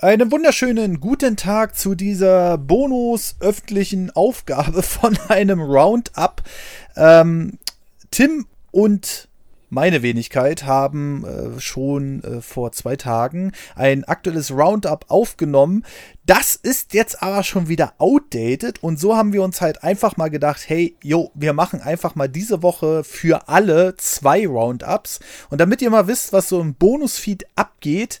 Einen wunderschönen guten Tag zu dieser bonus-öffentlichen Aufgabe von einem Roundup. Ähm, Tim und meine Wenigkeit haben äh, schon äh, vor zwei Tagen ein aktuelles Roundup aufgenommen. Das ist jetzt aber schon wieder outdated und so haben wir uns halt einfach mal gedacht, hey, jo, wir machen einfach mal diese Woche für alle zwei Roundups. Und damit ihr mal wisst, was so im Bonusfeed abgeht,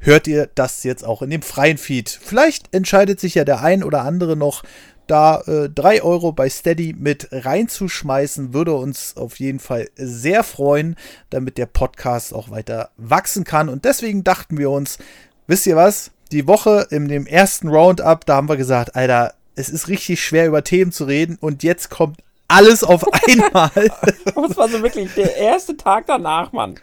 hört ihr das jetzt auch in dem freien Feed. Vielleicht entscheidet sich ja der ein oder andere noch, da äh, 3 Euro bei Steady mit reinzuschmeißen, würde uns auf jeden Fall sehr freuen, damit der Podcast auch weiter wachsen kann. Und deswegen dachten wir uns, wisst ihr was? Die Woche in dem ersten Roundup, da haben wir gesagt, Alter, es ist richtig schwer über Themen zu reden und jetzt kommt alles auf einmal. das war so wirklich der erste Tag danach, Mann.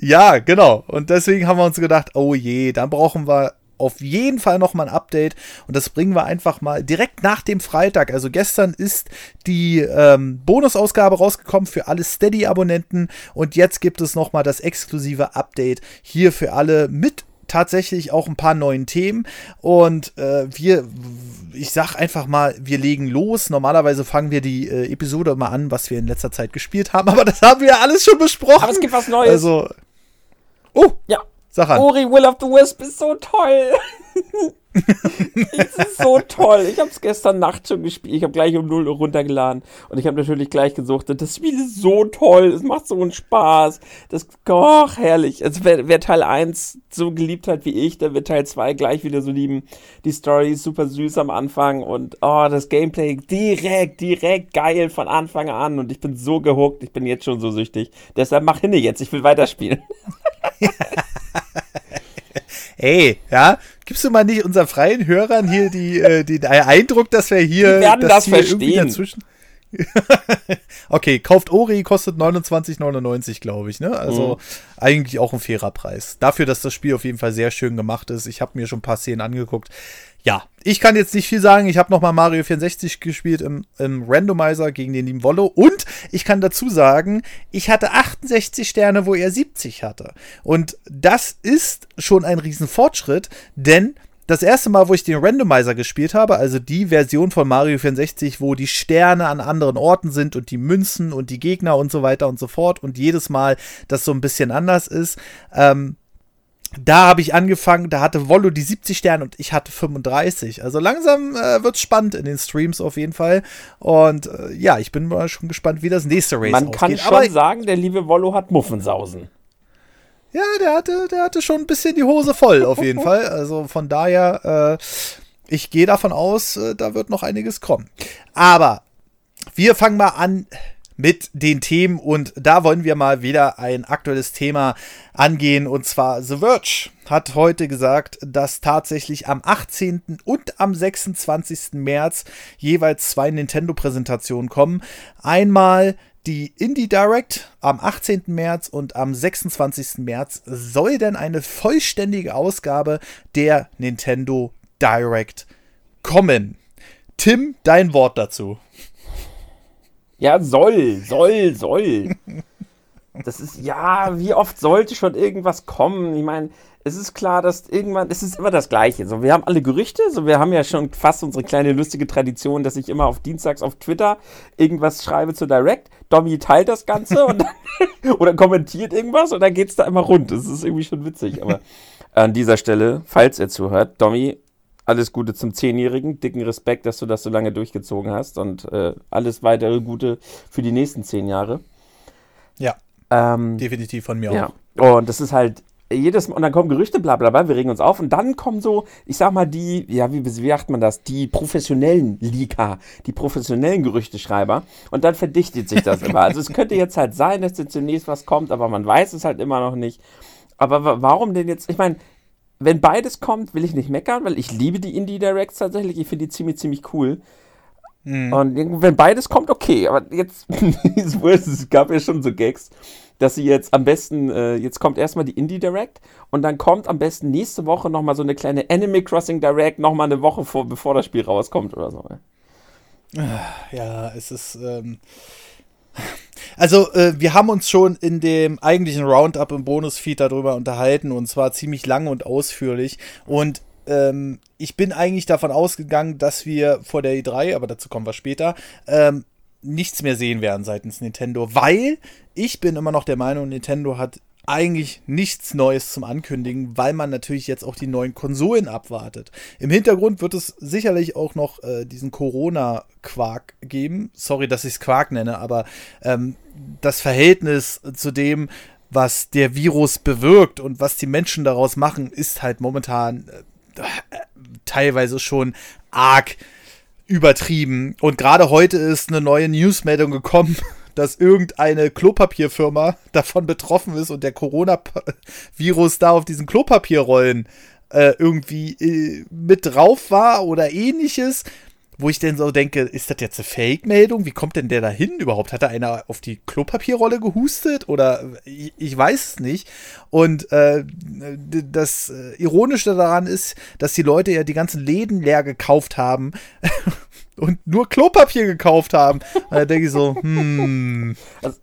Ja, genau. Und deswegen haben wir uns gedacht, oh je, dann brauchen wir auf jeden Fall noch mal ein Update und das bringen wir einfach mal direkt nach dem Freitag. Also gestern ist die ähm, Bonusausgabe rausgekommen für alle Steady-Abonnenten und jetzt gibt es noch mal das exklusive Update hier für alle mit tatsächlich auch ein paar neuen Themen und äh, wir, ich sag einfach mal, wir legen los. Normalerweise fangen wir die äh, Episode mal an, was wir in letzter Zeit gespielt haben, aber das haben wir ja alles schon besprochen. Aber es gibt was Neues. Also, oh, ja, Sag an. Ori Will of the Wisp ist so toll. es ist so toll. Ich habe es gestern Nacht schon gespielt. Ich habe gleich um 0 Uhr runtergeladen. Und ich habe natürlich gleich gesucht. Das Spiel ist so toll. Es macht so einen Spaß. Das, oh, herrlich. Also wer, wer, Teil 1 so geliebt hat wie ich, der wird Teil 2 gleich wieder so lieben. Die Story ist super süß am Anfang. Und oh, das Gameplay direkt, direkt geil von Anfang an. Und ich bin so gehuckt. Ich bin jetzt schon so süchtig. Deshalb mach hinne jetzt. Ich will weiterspielen. Ey, ja, gibst du mal nicht unseren freien Hörern hier die, äh, den Eindruck, dass wir hier. Die werden das verstehen. okay, kauft Ori, kostet 29,99, glaube ich, ne? Also mhm. eigentlich auch ein fairer Preis. Dafür, dass das Spiel auf jeden Fall sehr schön gemacht ist. Ich habe mir schon ein paar Szenen angeguckt ja, ich kann jetzt nicht viel sagen. Ich habe nochmal Mario 64 gespielt im, im, Randomizer gegen den lieben Wollo. Und ich kann dazu sagen, ich hatte 68 Sterne, wo er 70 hatte. Und das ist schon ein Riesenfortschritt, denn das erste Mal, wo ich den Randomizer gespielt habe, also die Version von Mario 64, wo die Sterne an anderen Orten sind und die Münzen und die Gegner und so weiter und so fort und jedes Mal das so ein bisschen anders ist, ähm, da habe ich angefangen, da hatte Wollo die 70 Sterne und ich hatte 35. Also langsam äh, wird es spannend in den Streams auf jeden Fall. Und äh, ja, ich bin mal schon gespannt, wie das nächste Race Man ausgeht. Man kann schon Aber, sagen, der liebe Wollo hat Muffensausen. Ja, der hatte, der hatte schon ein bisschen die Hose voll, auf jeden Fall. Also von daher, äh, ich gehe davon aus, äh, da wird noch einiges kommen. Aber wir fangen mal an mit den Themen und da wollen wir mal wieder ein aktuelles Thema angehen und zwar The Verge hat heute gesagt, dass tatsächlich am 18. und am 26. März jeweils zwei Nintendo-Präsentationen kommen. Einmal die Indie Direct am 18. März und am 26. März soll denn eine vollständige Ausgabe der Nintendo Direct kommen. Tim, dein Wort dazu. Ja, soll, soll, soll. Das ist, ja, wie oft sollte schon irgendwas kommen? Ich meine, es ist klar, dass irgendwann, es ist immer das Gleiche. So, wir haben alle Gerüchte, so, wir haben ja schon fast unsere kleine lustige Tradition, dass ich immer auf Dienstags auf Twitter irgendwas schreibe zu Direct. Domi teilt das Ganze und oder kommentiert irgendwas und dann geht es da immer rund. Das ist irgendwie schon witzig. Aber an dieser Stelle, falls er zuhört, Domi, alles Gute zum Zehnjährigen. Dicken Respekt, dass du das so lange durchgezogen hast und äh, alles weitere Gute für die nächsten zehn Jahre. Ja. Ähm, definitiv von mir ja. auch. Und das ist halt jedes Mal, und dann kommen Gerüchte, bla bla bla, wir regen uns auf und dann kommen so, ich sag mal, die, ja, wie, wie sagt man das, die professionellen Leaker, die professionellen Gerüchteschreiber und dann verdichtet sich das immer. Also es könnte jetzt halt sein, dass jetzt zunächst was kommt, aber man weiß es halt immer noch nicht. Aber warum denn jetzt, ich meine, wenn beides kommt, will ich nicht meckern, weil ich liebe die Indie Directs tatsächlich. Ich finde die ziemlich, ziemlich cool. Mhm. Und wenn beides kommt, okay. Aber jetzt, es gab ja schon so Gags, dass sie jetzt am besten, äh, jetzt kommt erstmal die Indie Direct und dann kommt am besten nächste Woche nochmal so eine kleine Animal Crossing Direct nochmal eine Woche vor, bevor das Spiel rauskommt oder so. Ja, es ist, ähm, Also, äh, wir haben uns schon in dem eigentlichen Roundup im Bonusfeed darüber unterhalten und zwar ziemlich lang und ausführlich. Und ähm, ich bin eigentlich davon ausgegangen, dass wir vor der E3, aber dazu kommen wir später, ähm, nichts mehr sehen werden seitens Nintendo, weil ich bin immer noch der Meinung, Nintendo hat eigentlich nichts Neues zum Ankündigen, weil man natürlich jetzt auch die neuen Konsolen abwartet. Im Hintergrund wird es sicherlich auch noch äh, diesen Corona-Quark geben. Sorry, dass ich es Quark nenne, aber ähm, das Verhältnis zu dem, was der Virus bewirkt und was die Menschen daraus machen, ist halt momentan äh, teilweise schon arg übertrieben. Und gerade heute ist eine neue Newsmeldung gekommen dass irgendeine Klopapierfirma davon betroffen ist und der Coronavirus da auf diesen Klopapierrollen äh, irgendwie äh, mit drauf war oder ähnliches. Wo ich denn so denke, ist das jetzt eine Fake-Meldung? Wie kommt denn der da hin überhaupt? Hat da einer auf die Klopapierrolle gehustet? Oder ich, ich weiß es nicht. Und äh, das äh, Ironische daran ist, dass die Leute ja die ganzen Läden leer gekauft haben und nur Klopapier gekauft haben. Und da denke ich so, hm,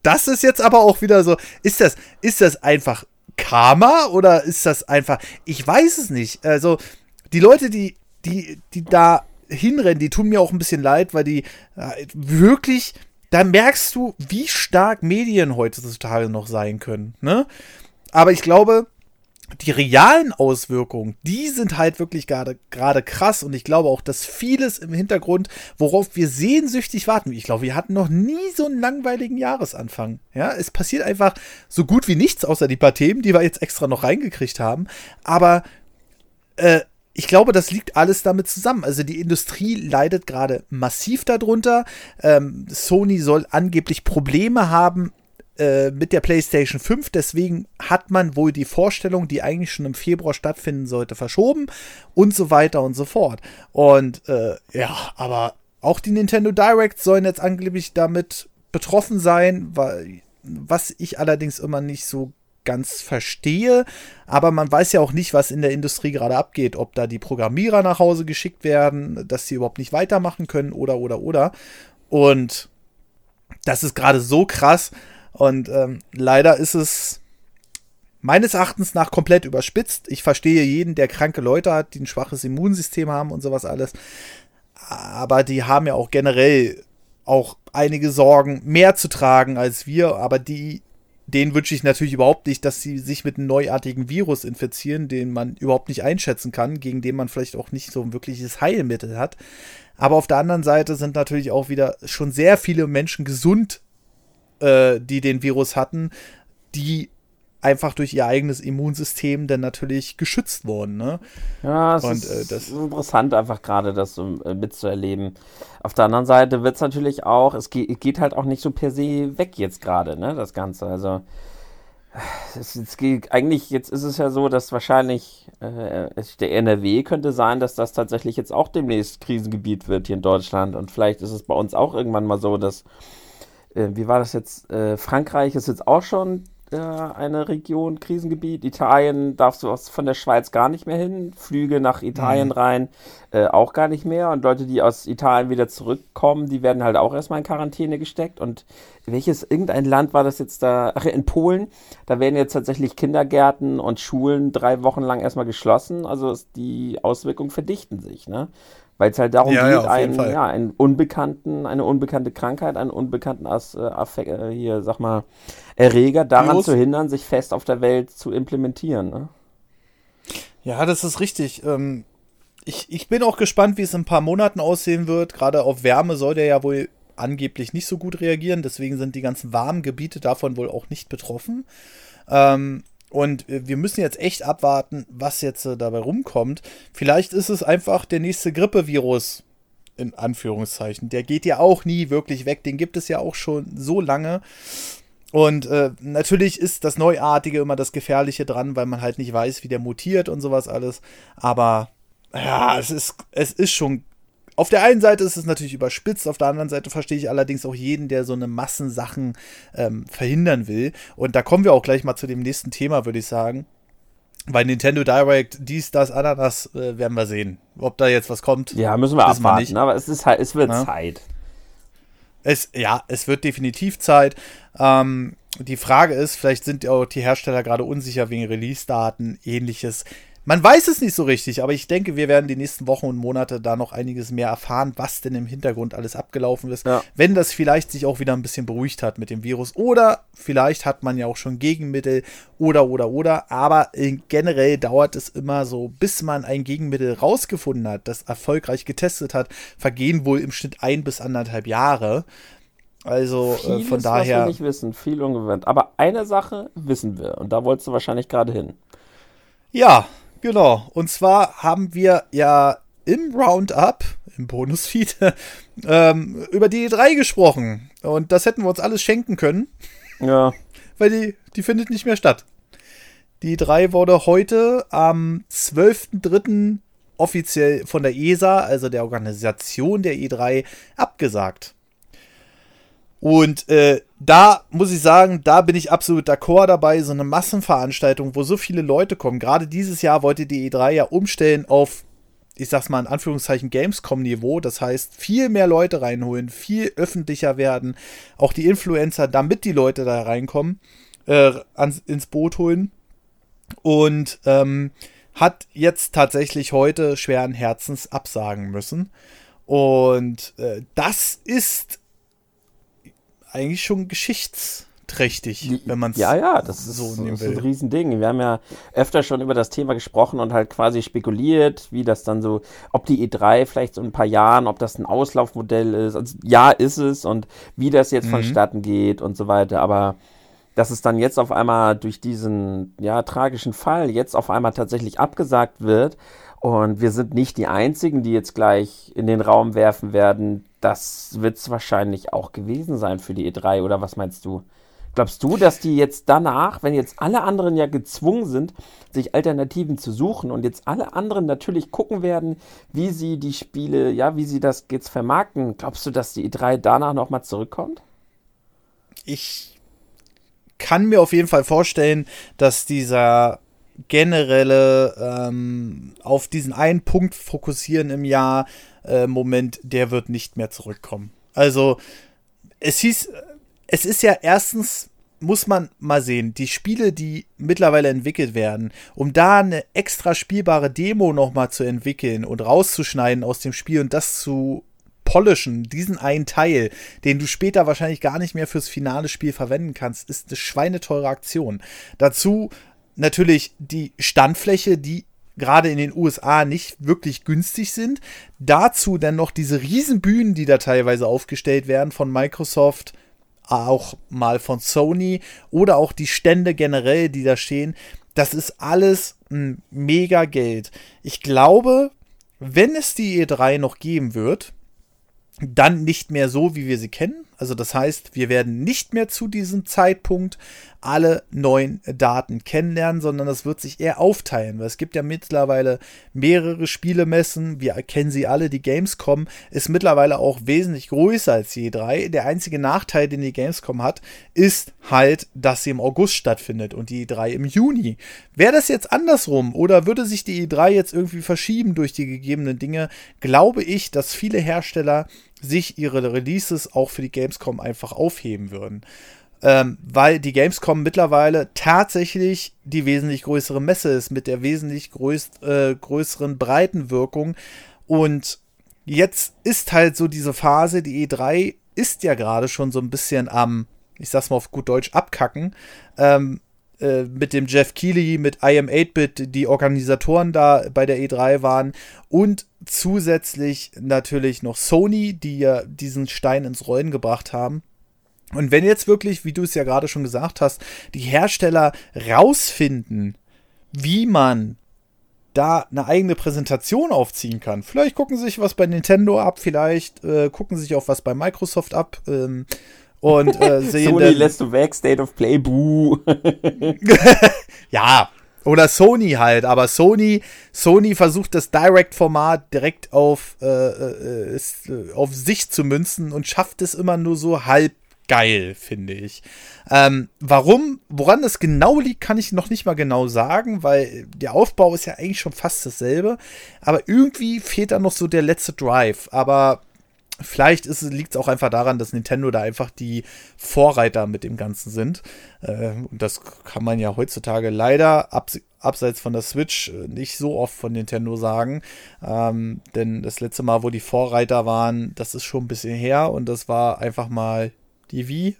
das ist jetzt aber auch wieder so, ist das, ist das einfach Karma oder ist das einfach, ich weiß es nicht. Also, die Leute, die, die, die da hinrennen, die tun mir auch ein bisschen leid, weil die äh, wirklich, da merkst du, wie stark Medien heutzutage noch sein können, ne? Aber ich glaube, die realen Auswirkungen, die sind halt wirklich gerade krass und ich glaube auch, dass vieles im Hintergrund, worauf wir sehnsüchtig warten, ich glaube, wir hatten noch nie so einen langweiligen Jahresanfang. Ja, es passiert einfach so gut wie nichts außer die paar Themen, die wir jetzt extra noch reingekriegt haben, aber äh, ich glaube, das liegt alles damit zusammen. Also die Industrie leidet gerade massiv darunter. Ähm, Sony soll angeblich Probleme haben äh, mit der PlayStation 5. Deswegen hat man wohl die Vorstellung, die eigentlich schon im Februar stattfinden sollte, verschoben und so weiter und so fort. Und äh, ja, aber auch die Nintendo Direct sollen jetzt angeblich damit betroffen sein, weil, was ich allerdings immer nicht so ganz verstehe. Aber man weiß ja auch nicht, was in der Industrie gerade abgeht. Ob da die Programmierer nach Hause geschickt werden, dass sie überhaupt nicht weitermachen können oder, oder, oder. Und das ist gerade so krass, und ähm, leider ist es meines Erachtens nach komplett überspitzt. Ich verstehe jeden, der kranke Leute hat, die ein schwaches Immunsystem haben und sowas alles. Aber die haben ja auch generell auch einige Sorgen mehr zu tragen als wir. Aber die, denen wünsche ich natürlich überhaupt nicht, dass sie sich mit einem neuartigen Virus infizieren, den man überhaupt nicht einschätzen kann, gegen den man vielleicht auch nicht so ein wirkliches Heilmittel hat. Aber auf der anderen Seite sind natürlich auch wieder schon sehr viele Menschen gesund äh, die den Virus hatten, die einfach durch ihr eigenes Immunsystem dann natürlich geschützt wurden. Ne? Ja, es Und, ist, äh, das ist interessant, einfach gerade das so, äh, mitzuerleben. Auf der anderen Seite wird es natürlich auch, es geht, geht, halt auch nicht so per se weg jetzt gerade, ne, das Ganze. Also es, es geht, eigentlich, jetzt ist es ja so, dass wahrscheinlich äh, der NRW könnte sein, dass das tatsächlich jetzt auch demnächst Krisengebiet wird hier in Deutschland. Und vielleicht ist es bei uns auch irgendwann mal so, dass äh, wie war das jetzt? Äh, Frankreich ist jetzt auch schon äh, eine Region, Krisengebiet. Italien darfst du aus, von der Schweiz gar nicht mehr hin. Flüge nach Italien mhm. rein äh, auch gar nicht mehr. Und Leute, die aus Italien wieder zurückkommen, die werden halt auch erstmal in Quarantäne gesteckt. Und welches, irgendein Land war das jetzt da? Ach, in Polen, da werden jetzt tatsächlich Kindergärten und Schulen drei Wochen lang erstmal geschlossen. Also die Auswirkungen verdichten sich, ne? Weil es halt darum ja, geht, ja, einen, ja, einen unbekannten, eine unbekannte Krankheit, einen unbekannten As, äh, Affekt, äh, hier, sag mal, Erreger daran Virus. zu hindern, sich fest auf der Welt zu implementieren. Ne? Ja, das ist richtig. Ähm, ich, ich bin auch gespannt, wie es in ein paar Monaten aussehen wird. Gerade auf Wärme soll der ja wohl angeblich nicht so gut reagieren. Deswegen sind die ganzen warmen Gebiete davon wohl auch nicht betroffen. Ähm, und äh, wir müssen jetzt echt abwarten, was jetzt äh, dabei rumkommt. Vielleicht ist es einfach der nächste Grippevirus, in Anführungszeichen. Der geht ja auch nie wirklich weg. Den gibt es ja auch schon so lange. Und äh, natürlich ist das Neuartige immer das Gefährliche dran, weil man halt nicht weiß, wie der mutiert und sowas alles. Aber ja, es ist, es ist schon auf der einen Seite ist es natürlich überspitzt, auf der anderen Seite verstehe ich allerdings auch jeden, der so eine Massensachen ähm, verhindern will. Und da kommen wir auch gleich mal zu dem nächsten Thema, würde ich sagen. Bei Nintendo Direct, dies, das, Ananas, äh, werden wir sehen. Ob da jetzt was kommt. Ja, müssen wir abwarten, aber es ist halt, es wird ja. Zeit. Es, ja, es wird definitiv Zeit. Ähm, die Frage ist, vielleicht sind auch die Hersteller gerade unsicher wegen Release-Daten, ähnliches. Man weiß es nicht so richtig, aber ich denke, wir werden die nächsten Wochen und Monate da noch einiges mehr erfahren, was denn im Hintergrund alles abgelaufen ist. Ja. Wenn das vielleicht sich auch wieder ein bisschen beruhigt hat mit dem Virus. Oder vielleicht hat man ja auch schon Gegenmittel oder, oder, oder. Aber generell dauert es immer so, bis man ein Gegenmittel rausgefunden hat, das erfolgreich getestet hat, vergehen wohl im Schnitt ein bis anderthalb Jahre. Also Vieles, äh, von daher. Was wir nicht wissen, viel ungewohnt. Aber eine Sache wissen wir und da wolltest du wahrscheinlich gerade hin. Ja, Genau. Und zwar haben wir ja im Roundup, im Bonusfeed, ähm, über die E3 gesprochen. Und das hätten wir uns alles schenken können. Ja. Weil die, die findet nicht mehr statt. Die E3 wurde heute am 12.03. offiziell von der ESA, also der Organisation der E3, abgesagt. Und äh, da muss ich sagen, da bin ich absolut d'accord dabei. So eine Massenveranstaltung, wo so viele Leute kommen. Gerade dieses Jahr wollte die E3 ja umstellen auf, ich sag's mal in Anführungszeichen, Gamescom-Niveau. Das heißt, viel mehr Leute reinholen, viel öffentlicher werden. Auch die Influencer, damit die Leute da reinkommen, äh, ans, ins Boot holen. Und ähm, hat jetzt tatsächlich heute schweren Herzens absagen müssen. Und äh, das ist eigentlich schon geschichtsträchtig, wenn man es ja, ja, das ist, so nehmen das will. ist ein Riesending. Wir haben ja öfter schon über das Thema gesprochen und halt quasi spekuliert, wie das dann so, ob die E3 vielleicht so ein paar Jahren, ob das ein Auslaufmodell ist. Also, ja, ist es und wie das jetzt mhm. vonstatten geht und so weiter. Aber dass es dann jetzt auf einmal durch diesen ja, tragischen Fall jetzt auf einmal tatsächlich abgesagt wird und wir sind nicht die Einzigen, die jetzt gleich in den Raum werfen werden. Das wird es wahrscheinlich auch gewesen sein für die E3, oder was meinst du? Glaubst du, dass die jetzt danach, wenn jetzt alle anderen ja gezwungen sind, sich Alternativen zu suchen und jetzt alle anderen natürlich gucken werden, wie sie die Spiele, ja, wie sie das jetzt vermarkten, glaubst du, dass die E3 danach nochmal zurückkommt? Ich kann mir auf jeden Fall vorstellen, dass dieser generelle ähm, auf diesen einen Punkt fokussieren im Jahr äh, Moment, der wird nicht mehr zurückkommen. Also es hieß, es ist ja erstens muss man mal sehen, die Spiele, die mittlerweile entwickelt werden, um da eine extra spielbare Demo nochmal zu entwickeln und rauszuschneiden aus dem Spiel und das zu polischen, diesen einen Teil, den du später wahrscheinlich gar nicht mehr fürs finale Spiel verwenden kannst, ist eine schweineteure Aktion. Dazu natürlich die Standfläche, die gerade in den USA nicht wirklich günstig sind. Dazu dann noch diese Riesenbühnen, die da teilweise aufgestellt werden von Microsoft, auch mal von Sony oder auch die Stände generell, die da stehen. Das ist alles ein mega Geld. Ich glaube, wenn es die E3 noch geben wird, dann nicht mehr so, wie wir sie kennen. Also das heißt, wir werden nicht mehr zu diesem Zeitpunkt alle neuen Daten kennenlernen, sondern das wird sich eher aufteilen, weil es gibt ja mittlerweile mehrere Spielemessen, wir kennen sie alle, die Gamescom ist mittlerweile auch wesentlich größer als die E3. Der einzige Nachteil, den die Gamescom hat, ist halt, dass sie im August stattfindet und die E3 im Juni. Wäre das jetzt andersrum oder würde sich die E3 jetzt irgendwie verschieben durch die gegebenen Dinge, glaube ich, dass viele Hersteller sich ihre Releases auch für die Gamescom einfach aufheben würden ähm, weil die Gamescom mittlerweile tatsächlich die wesentlich größere Messe ist, mit der wesentlich größt, äh, größeren Breitenwirkung. Und jetzt ist halt so diese Phase, die E3 ist ja gerade schon so ein bisschen am, ich sag's mal auf gut Deutsch, abkacken. Ähm, äh, mit dem Jeff Keighley, mit IM 8-Bit, die Organisatoren da bei der E3 waren und zusätzlich natürlich noch Sony, die ja diesen Stein ins Rollen gebracht haben. Und wenn jetzt wirklich, wie du es ja gerade schon gesagt hast, die Hersteller rausfinden, wie man da eine eigene Präsentation aufziehen kann. Vielleicht gucken sie sich was bei Nintendo ab, vielleicht äh, gucken sie sich auch was bei Microsoft ab. Ähm, und äh, sehen Sony lässt du weg, State of Play, buh. ja, oder Sony halt, aber Sony, Sony versucht das Direct-Format direkt auf, äh, äh, äh auf sich zu münzen und schafft es immer nur so halb geil, finde ich. Ähm, warum, woran das genau liegt, kann ich noch nicht mal genau sagen, weil der Aufbau ist ja eigentlich schon fast dasselbe. Aber irgendwie fehlt da noch so der letzte Drive. Aber Vielleicht liegt es auch einfach daran, dass Nintendo da einfach die Vorreiter mit dem Ganzen sind. Äh, und das kann man ja heutzutage leider abs abseits von der Switch äh, nicht so oft von Nintendo sagen. Ähm, denn das letzte Mal, wo die Vorreiter waren, das ist schon ein bisschen her und das war einfach mal die Wii.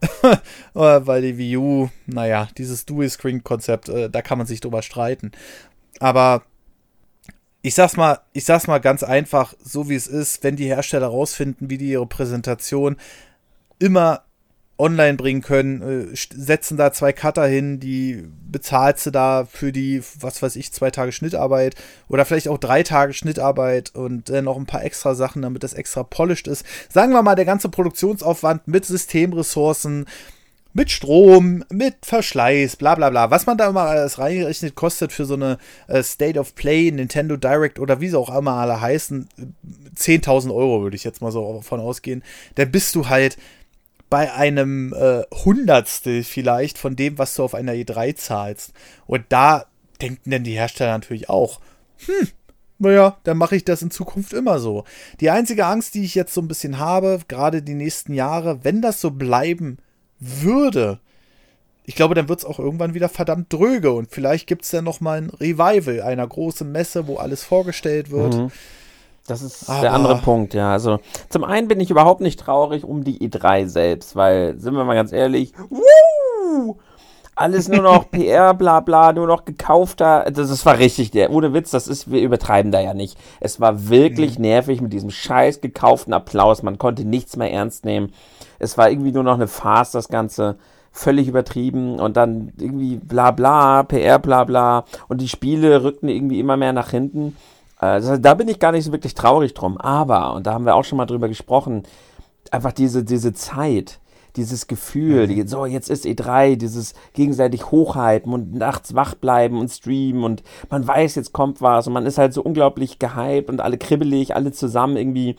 Weil die Wii U, naja, dieses Dual-Screen-Konzept, äh, da kann man sich drüber streiten. Aber ich sag's mal, ich sag's mal ganz einfach, so wie es ist, wenn die Hersteller rausfinden, wie die ihre Präsentation immer online bringen können, äh, setzen da zwei Cutter hin, die bezahlst du da für die, was weiß ich, zwei Tage Schnittarbeit oder vielleicht auch drei Tage Schnittarbeit und dann noch ein paar extra Sachen, damit das extra polished ist. Sagen wir mal, der ganze Produktionsaufwand mit Systemressourcen, mit Strom, mit Verschleiß, bla bla bla. Was man da immer alles reingerechnet kostet für so eine äh, State of Play, Nintendo Direct oder wie sie auch immer alle heißen, 10.000 Euro würde ich jetzt mal so davon ausgehen. Dann bist du halt bei einem äh, Hundertstel vielleicht von dem, was du auf einer E3 zahlst. Und da denken denn die Hersteller natürlich auch, hm, naja, dann mache ich das in Zukunft immer so. Die einzige Angst, die ich jetzt so ein bisschen habe, gerade die nächsten Jahre, wenn das so bleiben würde, ich glaube, dann wird es auch irgendwann wieder verdammt dröge und vielleicht gibt es dann noch mal ein Revival einer großen Messe, wo alles vorgestellt wird. Mhm. Das ist Aber der andere Punkt, ja. Also zum einen bin ich überhaupt nicht traurig um die E3 selbst, weil, sind wir mal ganz ehrlich, wuh, alles nur noch PR, bla bla, nur noch gekaufter. Das, das war richtig, der, ohne Witz, das ist, wir übertreiben da ja nicht. Es war wirklich mhm. nervig mit diesem scheiß gekauften Applaus. Man konnte nichts mehr ernst nehmen. Es war irgendwie nur noch eine Farce, das Ganze. Völlig übertrieben und dann irgendwie bla bla, PR bla bla und die Spiele rückten irgendwie immer mehr nach hinten. Also da bin ich gar nicht so wirklich traurig drum. Aber, und da haben wir auch schon mal drüber gesprochen, einfach diese, diese Zeit, dieses Gefühl, mhm. die, so jetzt ist E3, dieses gegenseitig hochhypen und nachts wach bleiben und streamen und man weiß, jetzt kommt was und man ist halt so unglaublich gehypt und alle kribbelig, alle zusammen irgendwie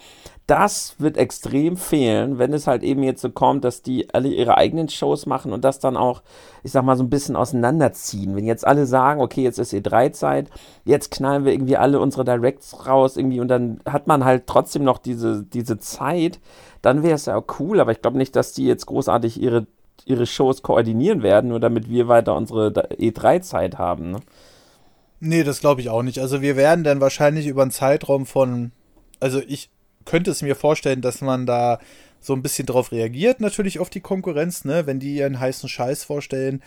das wird extrem fehlen, wenn es halt eben jetzt so kommt, dass die alle ihre eigenen Shows machen und das dann auch, ich sag mal, so ein bisschen auseinanderziehen. Wenn jetzt alle sagen, okay, jetzt ist E3-Zeit, jetzt knallen wir irgendwie alle unsere Directs raus irgendwie und dann hat man halt trotzdem noch diese, diese Zeit, dann wäre es ja auch cool, aber ich glaube nicht, dass die jetzt großartig ihre, ihre Shows koordinieren werden, nur damit wir weiter unsere E3-Zeit haben. Ne? Nee, das glaube ich auch nicht. Also wir werden dann wahrscheinlich über einen Zeitraum von, also ich könnte es mir vorstellen, dass man da so ein bisschen drauf reagiert, natürlich auf die Konkurrenz, ne? wenn die ihren heißen Scheiß vorstellen.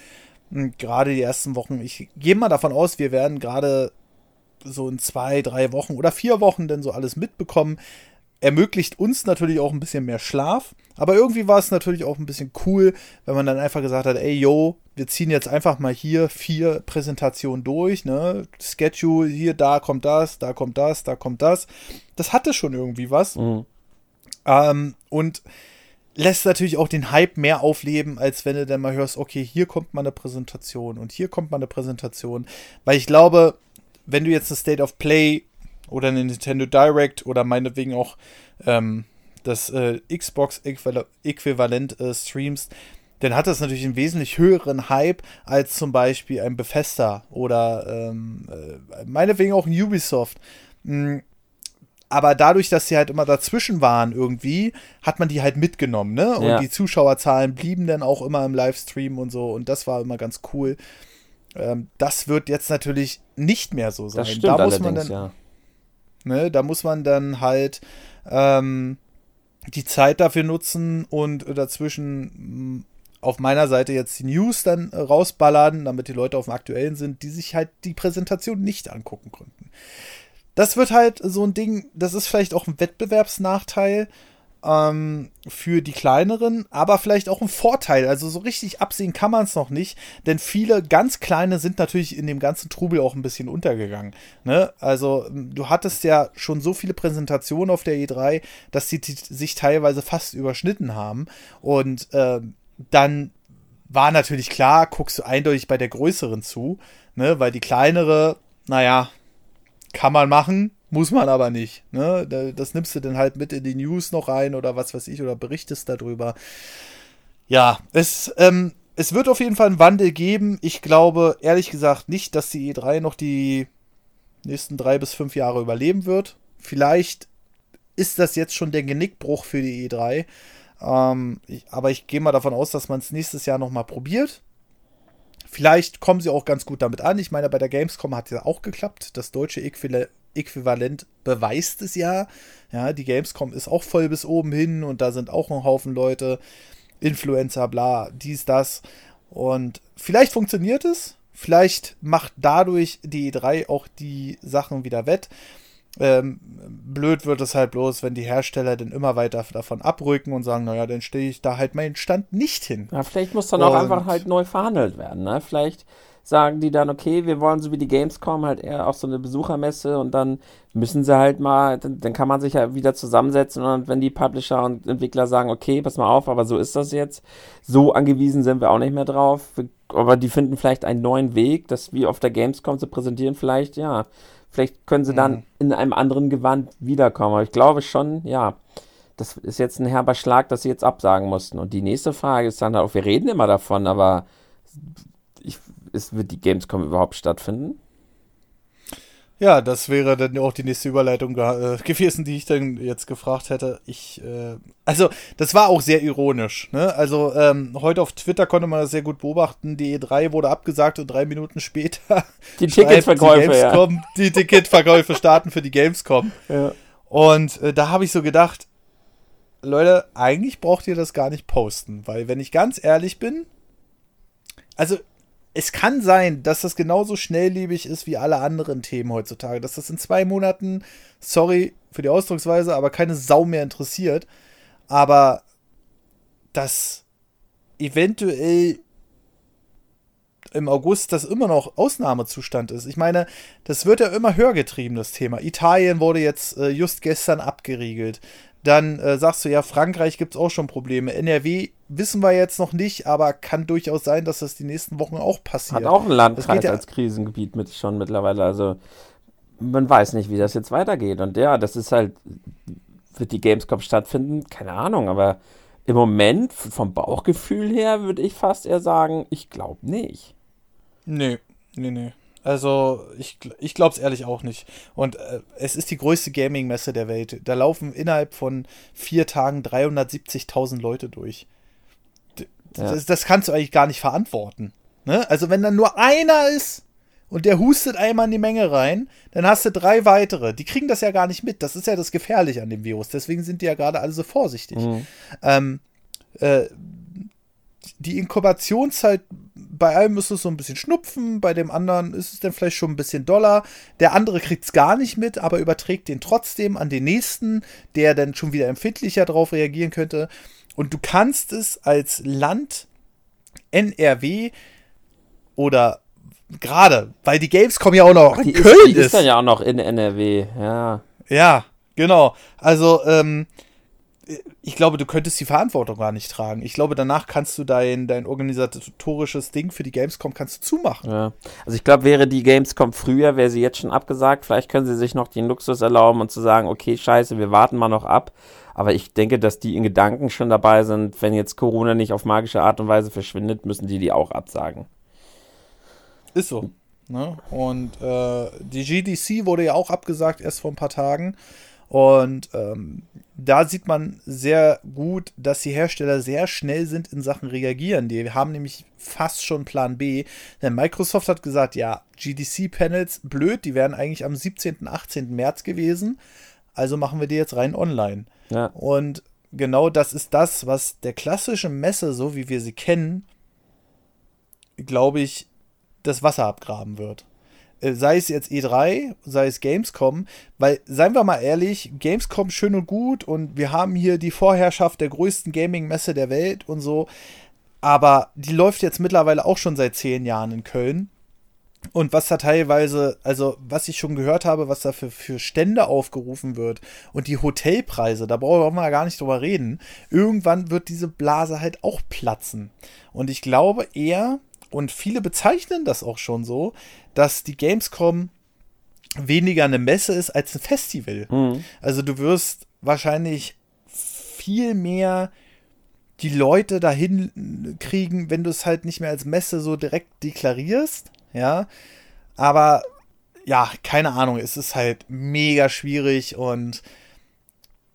Hm, gerade die ersten Wochen, ich gehe mal davon aus, wir werden gerade so in zwei, drei Wochen oder vier Wochen denn so alles mitbekommen ermöglicht uns natürlich auch ein bisschen mehr Schlaf. Aber irgendwie war es natürlich auch ein bisschen cool, wenn man dann einfach gesagt hat, ey, yo, wir ziehen jetzt einfach mal hier vier Präsentationen durch, ne? Schedule, hier, da kommt das, da kommt das, da kommt das. Das hatte schon irgendwie was. Mhm. Ähm, und lässt natürlich auch den Hype mehr aufleben, als wenn du dann mal hörst, okay, hier kommt mal eine Präsentation und hier kommt mal eine Präsentation. Weil ich glaube, wenn du jetzt eine State of Play oder eine Nintendo Direct oder meinetwegen auch ähm, das äh, Xbox-Äquivalent äh, streamst, dann hat das natürlich einen wesentlich höheren Hype als zum Beispiel ein Bethesda oder ähm, äh, meinetwegen auch ein Ubisoft. Mhm. Aber dadurch, dass sie halt immer dazwischen waren irgendwie, hat man die halt mitgenommen, ne? Und ja. die Zuschauerzahlen blieben dann auch immer im Livestream und so. Und das war immer ganz cool. Ähm, das wird jetzt natürlich nicht mehr so sein. Das stimmt da muss man dann, ja. Ne, da muss man dann halt ähm, die Zeit dafür nutzen und dazwischen mm, auf meiner Seite jetzt die News dann rausballern, damit die Leute auf dem Aktuellen sind, die sich halt die Präsentation nicht angucken konnten. Das wird halt so ein Ding, das ist vielleicht auch ein Wettbewerbsnachteil, ähm, für die kleineren, aber vielleicht auch ein Vorteil. Also so richtig absehen kann man es noch nicht, denn viele ganz kleine sind natürlich in dem ganzen Trubel auch ein bisschen untergegangen. Ne? Also du hattest ja schon so viele Präsentationen auf der E3, dass die, die sich teilweise fast überschnitten haben und äh, dann war natürlich klar, guckst du eindeutig bei der größeren zu, ne? weil die kleinere, naja, kann man machen, muss man aber nicht. Ne? Das nimmst du dann halt mit in die News noch rein oder was weiß ich oder berichtest darüber. Ja, es, ähm, es wird auf jeden Fall einen Wandel geben. Ich glaube ehrlich gesagt nicht, dass die E3 noch die nächsten drei bis fünf Jahre überleben wird. Vielleicht ist das jetzt schon der Genickbruch für die E3. Ähm, ich, aber ich gehe mal davon aus, dass man es nächstes Jahr nochmal probiert. Vielleicht kommen sie auch ganz gut damit an. Ich meine, bei der Gamescom hat ja auch geklappt. Das deutsche Äquivalent beweist es ja. Ja, die Gamescom ist auch voll bis oben hin und da sind auch ein Haufen Leute, Influencer, bla, dies, das. Und vielleicht funktioniert es. Vielleicht macht dadurch die E3 auch die Sachen wieder wett. Ähm, blöd wird es halt bloß, wenn die Hersteller dann immer weiter davon abrücken und sagen, naja, dann stehe ich da halt meinen Stand nicht hin. Ja, vielleicht muss dann und auch einfach halt neu verhandelt werden, ne? Vielleicht sagen die dann, okay, wir wollen so wie die Gamescom halt eher auch so eine Besuchermesse und dann müssen sie halt mal, dann, dann kann man sich ja wieder zusammensetzen und wenn die Publisher und Entwickler sagen, okay, pass mal auf, aber so ist das jetzt, so angewiesen sind wir auch nicht mehr drauf, aber die finden vielleicht einen neuen Weg, das wie auf der Gamescom zu präsentieren, vielleicht, ja, Vielleicht können sie dann mhm. in einem anderen Gewand wiederkommen. Aber ich glaube schon, ja, das ist jetzt ein herber Schlag, dass sie jetzt absagen mussten. Und die nächste Frage ist dann auch, wir reden immer davon, aber ich, ist, wird die Gamescom überhaupt stattfinden? Ja, das wäre dann auch die nächste Überleitung äh, gewesen, die ich dann jetzt gefragt hätte. Ich, äh, also, das war auch sehr ironisch. Ne? Also, ähm, heute auf Twitter konnte man das sehr gut beobachten. Die E3 wurde abgesagt und drei Minuten später die Ticketverkäufe, die, Gamescom, ja. die Ticketverkäufe starten für die Gamescom. Ja. Und äh, da habe ich so gedacht, Leute, eigentlich braucht ihr das gar nicht posten, weil wenn ich ganz ehrlich bin, also es kann sein, dass das genauso schnelllebig ist wie alle anderen Themen heutzutage. Dass das in zwei Monaten, sorry für die Ausdrucksweise, aber keine Sau mehr interessiert. Aber dass eventuell im August das immer noch Ausnahmezustand ist. Ich meine, das wird ja immer höher getrieben, das Thema. Italien wurde jetzt äh, just gestern abgeriegelt. Dann äh, sagst du ja, Frankreich gibt es auch schon Probleme. NRW wissen wir jetzt noch nicht, aber kann durchaus sein, dass das die nächsten Wochen auch passiert. Hat auch ein Landkreis ja als Krisengebiet mit schon mittlerweile. Also man weiß nicht, wie das jetzt weitergeht. Und ja, das ist halt, wird die Gamescom stattfinden? Keine Ahnung, aber im Moment vom Bauchgefühl her würde ich fast eher sagen, ich glaube nicht. Nee, nee, nee. Also, ich, ich glaube es ehrlich auch nicht. Und äh, es ist die größte Gaming-Messe der Welt. Da laufen innerhalb von vier Tagen 370.000 Leute durch. Ja. das, das, kannst du eigentlich gar nicht verantworten. Ne? Also, wenn dann nur einer ist und der hustet einmal in die Menge rein, dann hast du drei weitere. Die kriegen das ja gar nicht mit. Das ist ja das Gefährliche an dem Virus. Deswegen sind die ja gerade alle so vorsichtig. Mhm. Ähm, äh, die Inkubationszeit bei einem ist es so ein bisschen Schnupfen, bei dem anderen ist es dann vielleicht schon ein bisschen doller. Der andere kriegt es gar nicht mit, aber überträgt den trotzdem an den nächsten, der dann schon wieder empfindlicher darauf reagieren könnte. Und du kannst es als Land NRW oder gerade, weil die Gamescom ja auch noch in Köln ist. Die ist dann ja auch noch in NRW, ja. Ja, genau. Also, ähm, ich glaube, du könntest die Verantwortung gar nicht tragen. Ich glaube, danach kannst du dein, dein organisatorisches Ding für die Gamescom kannst du zumachen. Ja. Also ich glaube, wäre die Gamescom früher, wäre sie jetzt schon abgesagt. Vielleicht können sie sich noch den Luxus erlauben und zu sagen, okay, scheiße, wir warten mal noch ab. Aber ich denke, dass die in Gedanken schon dabei sind, wenn jetzt Corona nicht auf magische Art und Weise verschwindet, müssen die die auch absagen. Ist so. Ne? Und äh, die GDC wurde ja auch abgesagt erst vor ein paar Tagen. Und ähm, da sieht man sehr gut, dass die Hersteller sehr schnell sind in Sachen reagieren. Die haben nämlich fast schon Plan B. Denn Microsoft hat gesagt, ja, GDC-Panels, blöd, die wären eigentlich am 17., 18. März gewesen. Also machen wir die jetzt rein online. Ja. Und genau das ist das, was der klassischen Messe, so wie wir sie kennen, glaube ich, das Wasser abgraben wird. Äh, sei es jetzt E3, sei es Gamescom, weil, seien wir mal ehrlich, Gamescom schön und gut und wir haben hier die Vorherrschaft der größten Gaming-Messe der Welt und so, aber die läuft jetzt mittlerweile auch schon seit zehn Jahren in Köln. Und was da teilweise, also was ich schon gehört habe, was da für, für Stände aufgerufen wird und die Hotelpreise, da brauchen wir gar nicht drüber reden. Irgendwann wird diese Blase halt auch platzen. Und ich glaube eher, und viele bezeichnen das auch schon so, dass die Gamescom weniger eine Messe ist als ein Festival. Mhm. Also du wirst wahrscheinlich viel mehr die Leute dahin kriegen, wenn du es halt nicht mehr als Messe so direkt deklarierst, ja. Aber ja, keine Ahnung, es ist halt mega schwierig und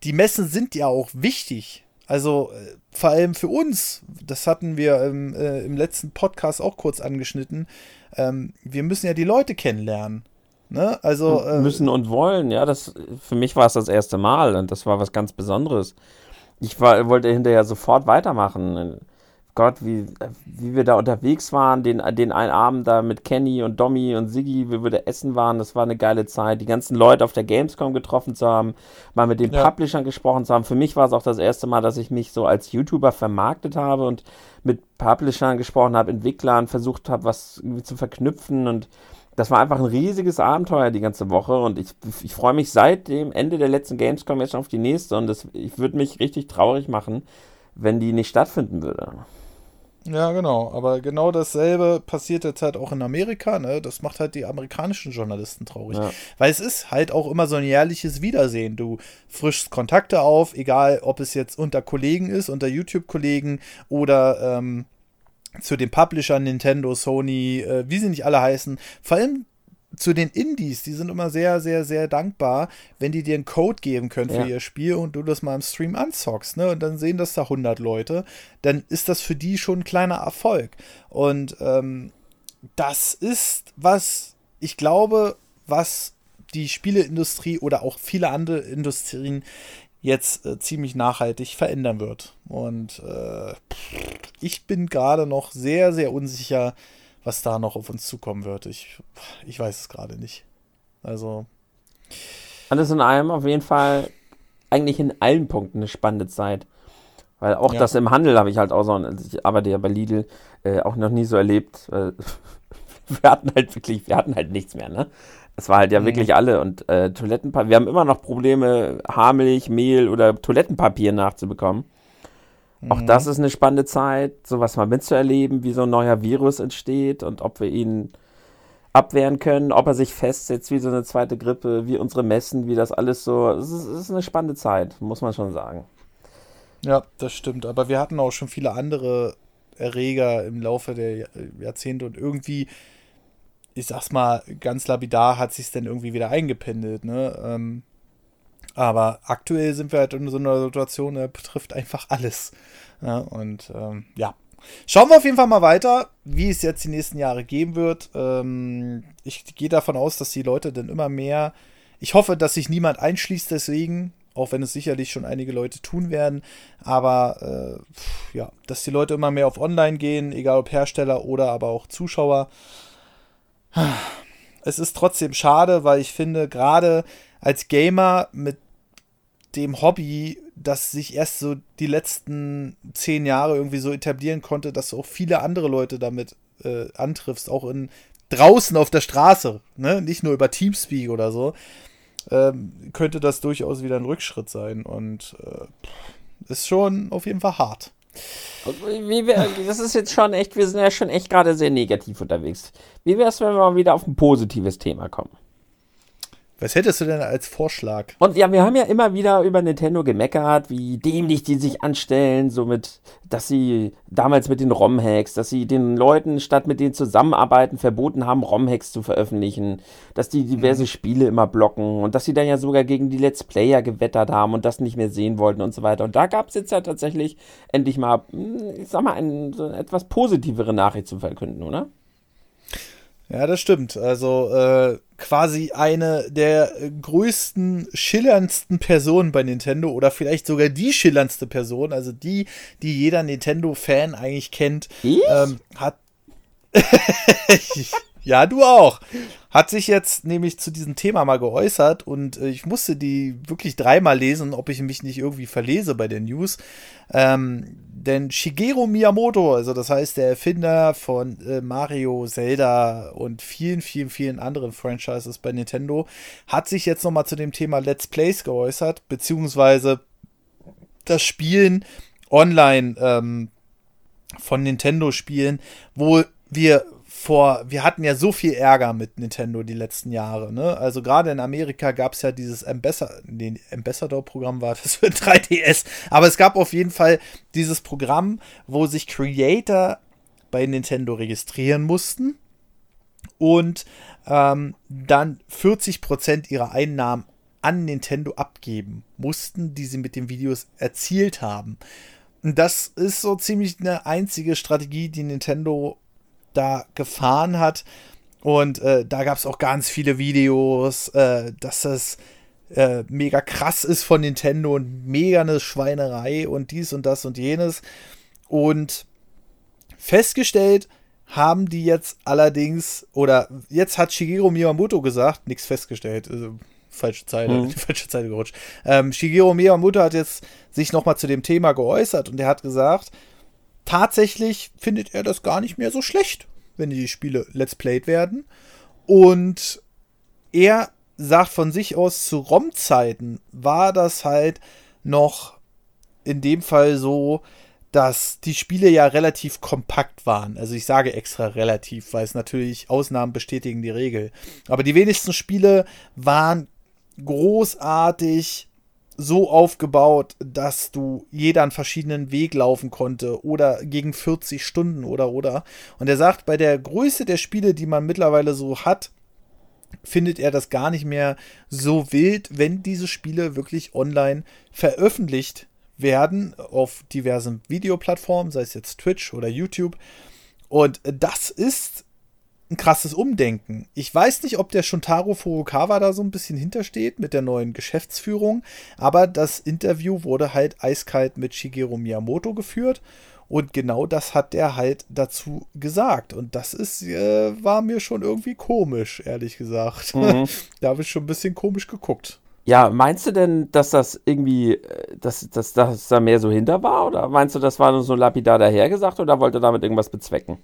die Messen sind ja auch wichtig. Also äh, vor allem für uns, das hatten wir im, äh, im letzten Podcast auch kurz angeschnitten, ähm, wir müssen ja die Leute kennenlernen. Ne? Also äh, müssen und wollen, ja, das für mich war es das erste Mal und das war was ganz Besonderes. Ich war, wollte hinterher sofort weitermachen. Gott, wie, wie wir da unterwegs waren, den, den einen Abend da mit Kenny und Domi und Siggi, wie wir da essen waren, das war eine geile Zeit. Die ganzen Leute auf der Gamescom getroffen zu haben, mal mit den ja. Publishern gesprochen zu haben. Für mich war es auch das erste Mal, dass ich mich so als YouTuber vermarktet habe und mit Publishern gesprochen habe, Entwicklern, versucht habe, was irgendwie zu verknüpfen und das war einfach ein riesiges Abenteuer die ganze Woche und ich, ich freue mich seit dem Ende der letzten Gamescom jetzt schon auf die nächste und das, ich würde mich richtig traurig machen, wenn die nicht stattfinden würde. Ja, genau. Aber genau dasselbe passiert jetzt halt auch in Amerika. Ne? Das macht halt die amerikanischen Journalisten traurig. Ja. Weil es ist halt auch immer so ein jährliches Wiedersehen. Du frischst Kontakte auf, egal ob es jetzt unter Kollegen ist, unter YouTube-Kollegen oder ähm, zu den Publishern Nintendo, Sony, äh, wie sie nicht alle heißen. Vor allem zu den Indies, die sind immer sehr, sehr, sehr dankbar, wenn die dir einen Code geben können für ja. ihr Spiel und du das mal im Stream anzockst, ne? Und dann sehen das da 100 Leute, dann ist das für die schon ein kleiner Erfolg. Und ähm, das ist was, ich glaube, was die Spieleindustrie oder auch viele andere Industrien jetzt äh, ziemlich nachhaltig verändern wird. Und äh, ich bin gerade noch sehr, sehr unsicher, was da noch auf uns zukommen wird. Ich, ich weiß es gerade nicht. Also. Alles in allem auf jeden Fall eigentlich in allen Punkten eine spannende Zeit. Weil auch ja. das im Handel habe ich halt auch so, ich arbeite ja bei Lidl, äh, auch noch nie so erlebt. Äh, wir hatten halt wirklich, wir hatten halt nichts mehr, ne? Es war halt ja mhm. wirklich alle und äh, Toilettenpapier, wir haben immer noch Probleme, Haarmilch, Mehl oder Toilettenpapier nachzubekommen. Auch mhm. das ist eine spannende Zeit, sowas mal mitzuerleben, wie so ein neuer Virus entsteht und ob wir ihn abwehren können, ob er sich festsetzt wie so eine zweite Grippe, wie unsere Messen, wie das alles so. Es ist, es ist eine spannende Zeit, muss man schon sagen. Ja, das stimmt. Aber wir hatten auch schon viele andere Erreger im Laufe der Jahrzehnte und irgendwie, ich sag's mal ganz lapidar, hat sich dann irgendwie wieder eingependelt. Ne? Ähm, aber aktuell sind wir halt in so einer Situation, der betrifft einfach alles. Ja, und ähm, ja. Schauen wir auf jeden Fall mal weiter, wie es jetzt die nächsten Jahre geben wird. Ähm, ich gehe davon aus, dass die Leute dann immer mehr. Ich hoffe, dass sich niemand einschließt, deswegen, auch wenn es sicherlich schon einige Leute tun werden. Aber äh, ja, dass die Leute immer mehr auf Online gehen, egal ob Hersteller oder aber auch Zuschauer. Es ist trotzdem schade, weil ich finde, gerade als Gamer mit dem Hobby, das sich erst so die letzten zehn Jahre irgendwie so etablieren konnte, dass du auch viele andere Leute damit äh, antriffst, auch in draußen auf der Straße, ne? nicht nur über Teamspeak oder so, ähm, könnte das durchaus wieder ein Rückschritt sein und äh, ist schon auf jeden Fall hart. Wir, das ist jetzt schon echt, wir sind ja schon echt gerade sehr negativ unterwegs. Wie wäre es, wenn wir mal wieder auf ein positives Thema kommen? Was hättest du denn als Vorschlag? Und ja, wir haben ja immer wieder über Nintendo gemeckert, wie dämlich die sich anstellen, so mit, dass sie damals mit den ROM-Hacks, dass sie den Leuten statt mit denen zusammenarbeiten verboten haben, ROM-Hacks zu veröffentlichen, dass die diverse mhm. Spiele immer blocken und dass sie dann ja sogar gegen die Let's Player gewettert haben und das nicht mehr sehen wollten und so weiter. Und da gab es jetzt ja tatsächlich endlich mal, hm, ich sag mal, eine so etwas positivere Nachricht zu verkünden, oder? Ja, das stimmt. Also äh, quasi eine der größten, schillerndsten Personen bei Nintendo oder vielleicht sogar die schillerndste Person, also die, die jeder Nintendo-Fan eigentlich kennt, ähm, hat. ja, du auch. Hat sich jetzt nämlich zu diesem Thema mal geäußert und äh, ich musste die wirklich dreimal lesen, ob ich mich nicht irgendwie verlese bei den News. Ähm, denn Shigeru Miyamoto, also das heißt der Erfinder von äh, Mario, Zelda und vielen, vielen, vielen anderen Franchises bei Nintendo, hat sich jetzt nochmal zu dem Thema Let's Plays geäußert, beziehungsweise das Spielen online ähm, von Nintendo-Spielen, wo wir vor, wir hatten ja so viel Ärger mit Nintendo die letzten Jahre, ne? Also gerade in Amerika gab es ja dieses Ambassador, nee, Ambassador-Programm war das für 3DS, aber es gab auf jeden Fall dieses Programm, wo sich Creator bei Nintendo registrieren mussten und ähm, dann 40% ihrer Einnahmen an Nintendo abgeben mussten, die sie mit den Videos erzielt haben. Das ist so ziemlich eine einzige Strategie, die Nintendo da gefahren hat. Und äh, da gab es auch ganz viele Videos, äh, dass das äh, mega krass ist von Nintendo und mega eine Schweinerei und dies und das und jenes. Und festgestellt haben die jetzt allerdings, oder jetzt hat Shigeru Miyamoto gesagt, nichts festgestellt, also falsche Zeile, mhm. falsche Zeile gerutscht. Ähm, Shigeru Miyamoto hat jetzt sich nochmal zu dem Thema geäußert und er hat gesagt, tatsächlich findet er das gar nicht mehr so schlecht, wenn die Spiele Let's Played werden. Und er sagt von sich aus, zu ROM-Zeiten war das halt noch in dem Fall so, dass die Spiele ja relativ kompakt waren. Also ich sage extra relativ, weil es natürlich Ausnahmen bestätigen die Regel. Aber die wenigsten Spiele waren großartig so aufgebaut, dass du jeder einen verschiedenen Weg laufen konnte oder gegen 40 Stunden oder oder. Und er sagt, bei der Größe der Spiele, die man mittlerweile so hat, findet er das gar nicht mehr so wild, wenn diese Spiele wirklich online veröffentlicht werden auf diversen Videoplattformen, sei es jetzt Twitch oder YouTube. Und das ist ein krasses Umdenken. Ich weiß nicht, ob der Shuntaro Furukawa da so ein bisschen hintersteht mit der neuen Geschäftsführung, aber das Interview wurde halt eiskalt mit Shigeru Miyamoto geführt und genau das hat der halt dazu gesagt. Und das ist, äh, war mir schon irgendwie komisch, ehrlich gesagt. Mhm. da habe ich schon ein bisschen komisch geguckt. Ja, meinst du denn, dass das irgendwie, äh, dass, dass, dass da mehr so hinter war? Oder meinst du, das war nur so lapidar dahergesagt oder wollte er damit irgendwas bezwecken?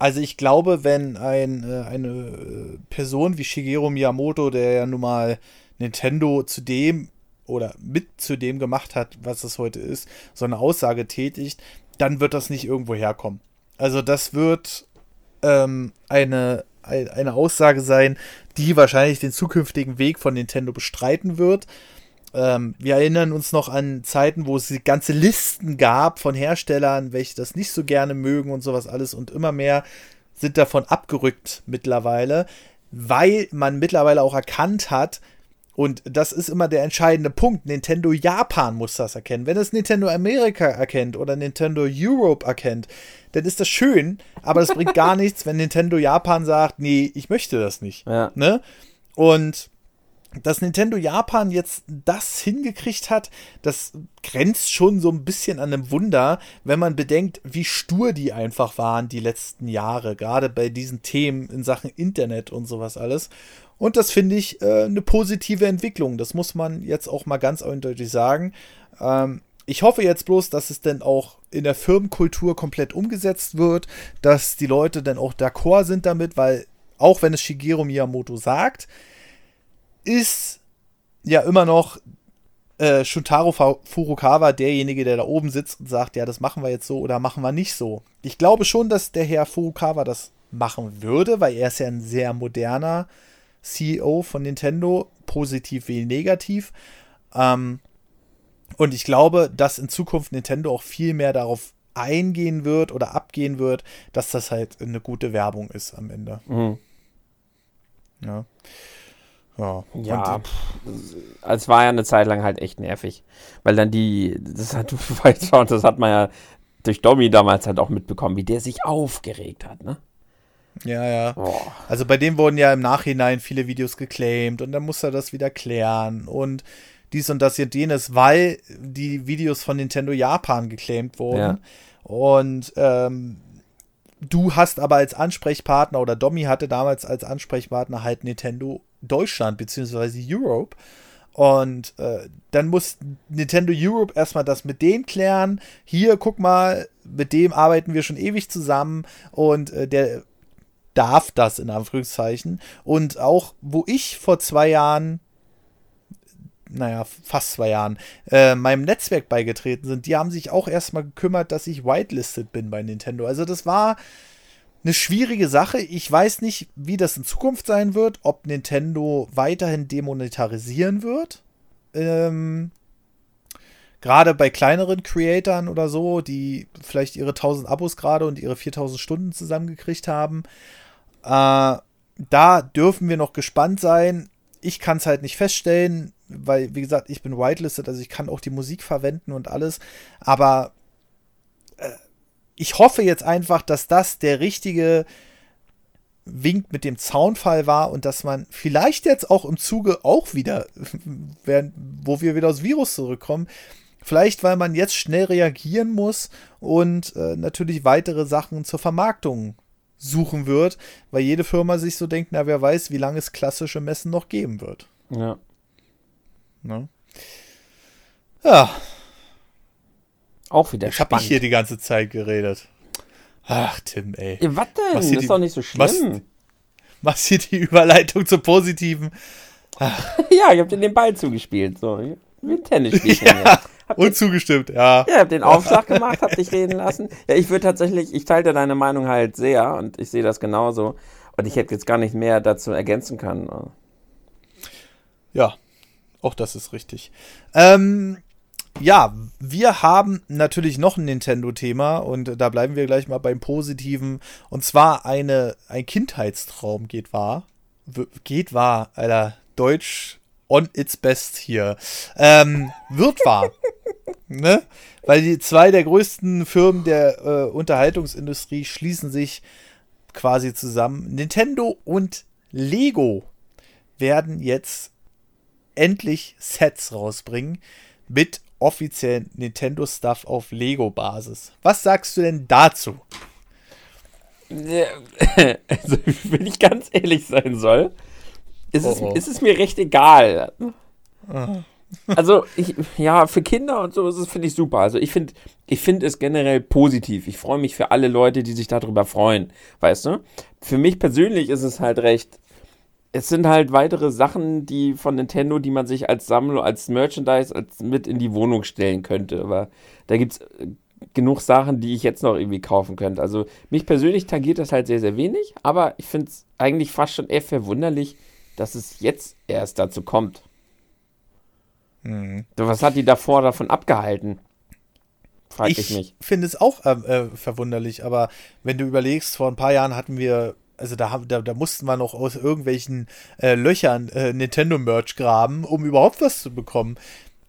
Also ich glaube, wenn ein, äh, eine äh, Person wie Shigeru Miyamoto, der ja nun mal Nintendo zu dem oder mit zu dem gemacht hat, was es heute ist, so eine Aussage tätigt, dann wird das nicht irgendwo herkommen. Also das wird ähm, eine, eine Aussage sein, die wahrscheinlich den zukünftigen Weg von Nintendo bestreiten wird. Ähm, wir erinnern uns noch an Zeiten, wo es ganze Listen gab von Herstellern, welche das nicht so gerne mögen und sowas alles und immer mehr sind davon abgerückt mittlerweile, weil man mittlerweile auch erkannt hat, und das ist immer der entscheidende Punkt. Nintendo Japan muss das erkennen. Wenn es Nintendo Amerika erkennt oder Nintendo Europe erkennt, dann ist das schön, aber das bringt gar nichts, wenn Nintendo Japan sagt, nee, ich möchte das nicht. Ja. Ne? Und dass Nintendo Japan jetzt das hingekriegt hat, das grenzt schon so ein bisschen an einem Wunder, wenn man bedenkt, wie stur die einfach waren die letzten Jahre, gerade bei diesen Themen in Sachen Internet und sowas alles. Und das finde ich äh, eine positive Entwicklung. Das muss man jetzt auch mal ganz eindeutig sagen. Ähm, ich hoffe jetzt bloß, dass es denn auch in der Firmenkultur komplett umgesetzt wird, dass die Leute dann auch d'accord sind damit, weil auch wenn es Shigeru Miyamoto sagt, ist ja immer noch äh, Shuntaro Furukawa derjenige, der da oben sitzt und sagt, ja, das machen wir jetzt so oder machen wir nicht so. Ich glaube schon, dass der Herr Furukawa das machen würde, weil er ist ja ein sehr moderner CEO von Nintendo, positiv wie negativ. Ähm, und ich glaube, dass in Zukunft Nintendo auch viel mehr darauf eingehen wird oder abgehen wird, dass das halt eine gute Werbung ist am Ende. Mhm. Ja. Ja, ja es war ja eine Zeit lang halt echt nervig. Weil dann die, das hat, das hat man ja durch Domi damals halt auch mitbekommen, wie der sich aufgeregt hat, ne? Ja, ja. Oh. Also bei dem wurden ja im Nachhinein viele Videos geclaimed und dann muss er das wieder klären und dies und das und jenes, weil die Videos von Nintendo Japan geclaimed wurden. Ja. Und ähm, du hast aber als Ansprechpartner oder Domi hatte damals als Ansprechpartner halt Nintendo Deutschland beziehungsweise Europe. Und äh, dann muss Nintendo Europe erstmal das mit denen klären. Hier, guck mal, mit dem arbeiten wir schon ewig zusammen und äh, der darf das in Anführungszeichen. Und auch, wo ich vor zwei Jahren, naja, fast zwei Jahren, äh, meinem Netzwerk beigetreten sind, die haben sich auch erstmal gekümmert, dass ich whitelisted bin bei Nintendo. Also das war eine schwierige Sache. Ich weiß nicht, wie das in Zukunft sein wird, ob Nintendo weiterhin demonetarisieren wird. Ähm, gerade bei kleineren Creatoren oder so, die vielleicht ihre 1000 Abos gerade und ihre 4000 Stunden zusammengekriegt haben. Äh, da dürfen wir noch gespannt sein. Ich kann es halt nicht feststellen. Weil, wie gesagt, ich bin whitelisted, also ich kann auch die Musik verwenden und alles. Aber äh, ich hoffe jetzt einfach, dass das der richtige Wink mit dem Zaunfall war und dass man vielleicht jetzt auch im Zuge auch wieder, während, wo wir wieder aus Virus zurückkommen, vielleicht weil man jetzt schnell reagieren muss und äh, natürlich weitere Sachen zur Vermarktung suchen wird, weil jede Firma sich so denkt, na wer weiß, wie lange es klassische Messen noch geben wird. Ja. Ne? Ja. Auch wieder Jetzt habe ich hier die ganze Zeit geredet. Ach, Tim, ey. Ja, was denn? Was Das ist die- doch nicht so schlimm. was- Machst hier die Überleitung zum Positiven. Ja, ich habe dir den Ball zugespielt. So, wie ein Tennisspielchen. Ja. Hab Und zugestimmt, ja. Ja, hab den Aufschlag gemacht, hab dich reden lassen. Ja, ich würde tatsächlich, ich teilte deine Meinung halt sehr und ich sehe das genauso. Und ich hätte jetzt gar nicht mehr dazu ergänzen können. Ja, auch das ist richtig. Ähm, ja, wir haben natürlich noch ein Nintendo-Thema und da bleiben wir gleich mal beim Positiven. Und zwar eine, ein Kindheitstraum geht wahr. Geht wahr, Alter. Deutsch on its best hier. Ähm, wird wahr. ne? Weil die zwei der größten Firmen der äh, Unterhaltungsindustrie schließen sich quasi zusammen. Nintendo und Lego werden jetzt endlich Sets rausbringen mit offiziellen Nintendo-Stuff auf Lego-Basis. Was sagst du denn dazu? Also, wenn ich ganz ehrlich sein soll, ist, es, Oh, oh. ist es mir recht egal. Also, ich, ja, für Kinder und so ist es, finde ich super. Also, ich finde ich find es generell positiv. Ich freue mich für alle Leute, die sich darüber freuen. Weißt du? Für mich persönlich ist es halt recht. Es sind halt weitere Sachen, die von Nintendo, die man sich als Sammler, als Merchandise als mit in die Wohnung stellen könnte. Aber da gibt es genug Sachen, die ich jetzt noch irgendwie kaufen könnte. Also mich persönlich tangiert das halt sehr, sehr wenig, aber ich finde es eigentlich fast schon eher verwunderlich, dass es jetzt erst dazu kommt. Hm. So, Was hat die davor davon abgehalten? Frag ich, Ich mich. finde es auch äh, äh, verwunderlich, aber wenn du überlegst, vor ein paar Jahren hatten wir, also da, da, da mussten wir noch aus irgendwelchen äh, Löchern äh, Nintendo-Merch graben, um überhaupt was zu bekommen.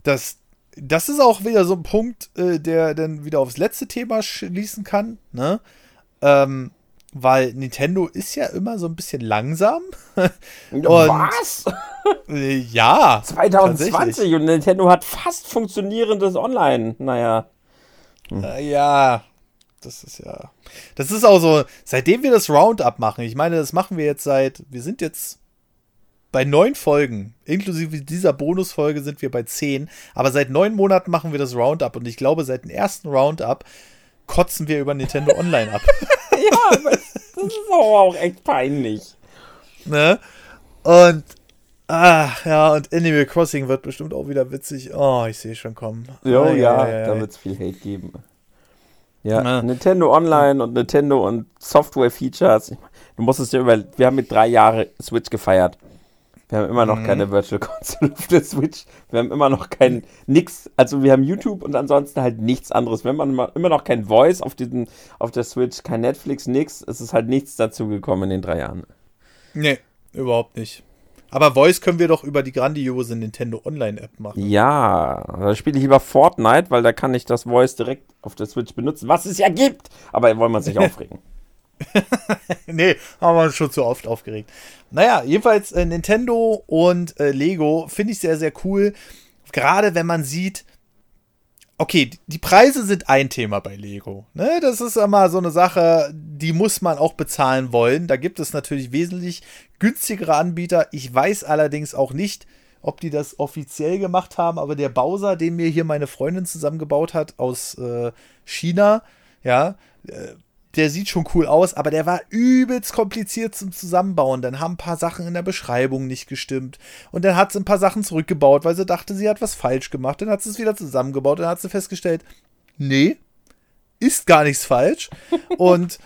Das, das ist auch wieder so ein Punkt, äh, der dann wieder aufs letzte Thema schließen kann, ne? Ähm, weil Nintendo ist ja immer so ein bisschen langsam. Was? Äh, ja. 2020 tatsächlich. und Nintendo hat fast funktionierendes Online. Naja. Äh, ja, das ist ja. Das ist auch so, seitdem wir das Roundup machen, ich meine, das machen wir jetzt seit, wir sind jetzt bei neun Folgen, inklusive dieser Bonusfolge sind wir bei zehn, aber seit neun Monaten machen wir das Roundup und ich glaube, seit dem ersten Roundup kotzen wir über Nintendo Online ab. ja, das ist aber auch echt peinlich. ne? Und, ach ja, und Animal Crossing wird bestimmt auch wieder witzig. Oh, ich sehe schon kommen. Jo, Ei, ja, ei, ei, da wird es viel Hate geben. Ja, Ja. Nintendo Online und Nintendo und Software-Features. Du musst es dir über. Wir haben mit drei Jahren Switch gefeiert. Wir haben immer noch Mhm. keine Virtual Console auf der Switch. Wir haben immer noch kein nix. Also wir haben YouTube und ansonsten halt nichts anderes. Wir haben immer, immer noch kein Voice auf diesem, auf der Switch, kein Netflix, nix. Es ist halt nichts dazu gekommen in den drei Jahren. Nee, überhaupt nicht. Aber Voice können wir doch über die grandiose Nintendo Online-App machen. Ja, da spiele ich lieber Fortnite, weil da kann ich das Voice direkt auf der Switch benutzen, was es ja gibt. Aber wollen wir uns nicht aufregen. nee, haben wir uns schon zu oft aufgeregt. Naja, jedenfalls äh, Nintendo und äh, Lego finde ich sehr, sehr cool. Gerade wenn man sieht, okay, die Preise sind ein Thema bei Lego. Ne? Das ist immer so eine Sache, die muss man auch bezahlen wollen. Da gibt es natürlich wesentlich günstigere Anbieter. Ich weiß allerdings auch nicht, ob die das offiziell gemacht haben, aber der Bowser, den mir hier meine Freundin zusammengebaut hat aus äh, China, ja, äh, der sieht schon cool aus, aber der war übelst kompliziert zum Zusammenbauen. Dann haben ein paar Sachen in der Beschreibung nicht gestimmt. Und dann hat sie ein paar Sachen zurückgebaut, weil sie dachte, sie hat was falsch gemacht. Dann hat sie es wieder zusammengebaut. Dann hat sie festgestellt, nee, ist gar nichts falsch. Und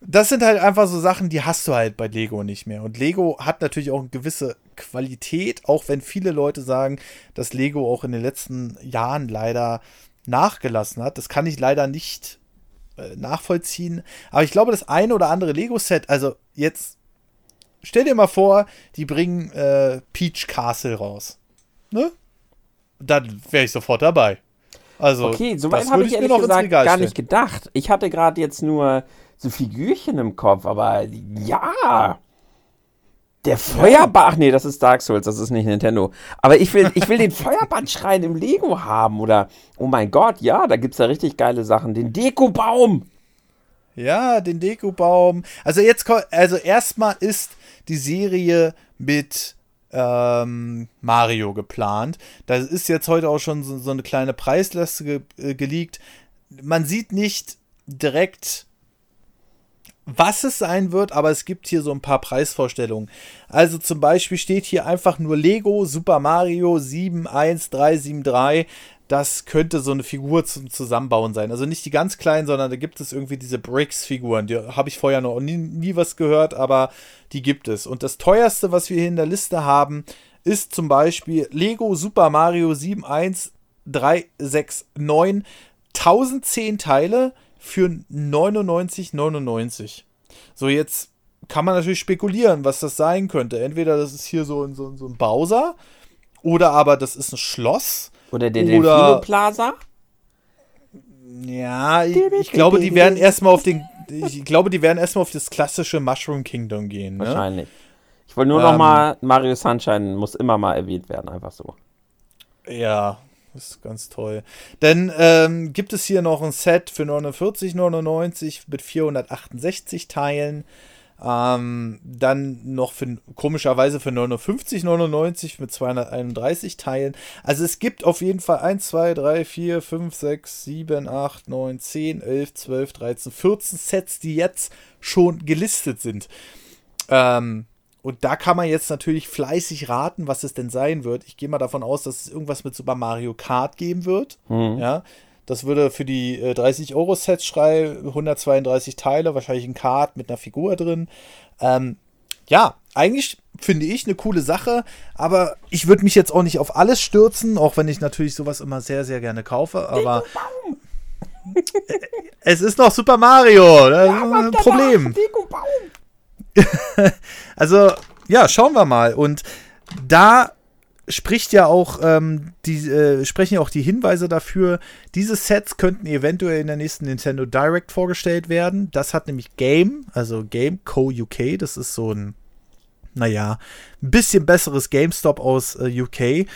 das sind halt einfach so Sachen, die hast du halt bei Lego nicht mehr. Und Lego hat natürlich auch eine gewisse Qualität, auch wenn viele Leute sagen, dass Lego auch in den letzten Jahren leider nachgelassen hat. Das kann ich leider nicht äh, nachvollziehen. Aber ich glaube, das eine oder andere Lego-Set, also jetzt stell dir mal vor, die bringen äh, Peach Castle raus. ne? Dann wäre ich sofort dabei. Also, okay, soweit das habe ich ehrlich gesagt gar stellen. nicht gedacht. Ich hatte gerade jetzt nur so Figürchen im Kopf, aber ja. Der Feuerbach, nee, das ist Dark Souls, das ist nicht Nintendo. Aber ich will, ich will den Feuerbandschrein im Lego haben oder, oh mein Gott, ja, da gibt's ja richtig geile Sachen. Den Dekobaum. Ja, den Dekobaum. Also jetzt, also erstmal ist die Serie mit ähm, Mario geplant. Da ist jetzt heute auch schon so, so eine kleine Preisliste ge äh, geleakt. Man sieht nicht direkt, was es sein wird, aber es gibt hier so ein paar Preisvorstellungen. Also zum Beispiel steht hier einfach nur Lego Super Mario 71373. Das könnte so eine Figur zum Zusammenbauen sein. Also nicht die ganz kleinen, sondern da gibt es irgendwie diese Bricks-Figuren. Die habe ich vorher noch nie, nie was gehört, aber die gibt es. Und das teuerste, was wir hier in der Liste haben, ist zum Beispiel Lego Super Mario 71369. 1010 Teile für 99,99. So, jetzt kann man natürlich spekulieren, was das sein könnte. Entweder das ist hier so, ein- so, ein- so ein Bowser oder aber das ist ein Schloss. Oder der Oder- Delfino Plaza. Ja, ich, ich glaube, die werden erstmal auf den. Ich glaube, die werden erstmal auf das klassische Mushroom Kingdom gehen. Ne? Wahrscheinlich. Ich wollte nur Ähm. noch mal, Mario Sunshine muss immer mal erwähnt werden, einfach so. Ja, das ist ganz toll. Dann ähm, gibt es hier noch ein Set für 49,99 mit 468 Teilen. Ähm, dann noch für, komischerweise für 59,99 mit 231 Teilen. Also es gibt auf jeden Fall 1, 2, 3, 4, 5, 6, 7, 8, 9, 10, 11, 12, 13, 14 Sets, die jetzt schon gelistet sind. Ähm, und da kann man jetzt natürlich fleißig raten, was es denn sein wird. Ich gehe mal davon aus, dass es irgendwas mit Super Mario Kart geben wird. Ja, das würde für die äh, 30 Euro Sets schreiben, 132 Teile, wahrscheinlich ein Kart mit einer Figur drin. Ähm, ja, eigentlich finde ich eine coole Sache, aber ich würde mich jetzt auch nicht auf alles stürzen, auch wenn ich natürlich sowas immer sehr, sehr gerne kaufe. Aber es ist noch Super Mario, das ist ein Problem. Dekobaum. Also, ja, schauen wir mal. Und da spricht ja auch, ähm, die, äh, sprechen ja auch die Hinweise dafür, diese Sets könnten eventuell in der nächsten Nintendo Direct vorgestellt werden. Das hat nämlich Game, also Game Co. UK, das ist so ein, naja, ein bisschen besseres GameStop aus äh, UK.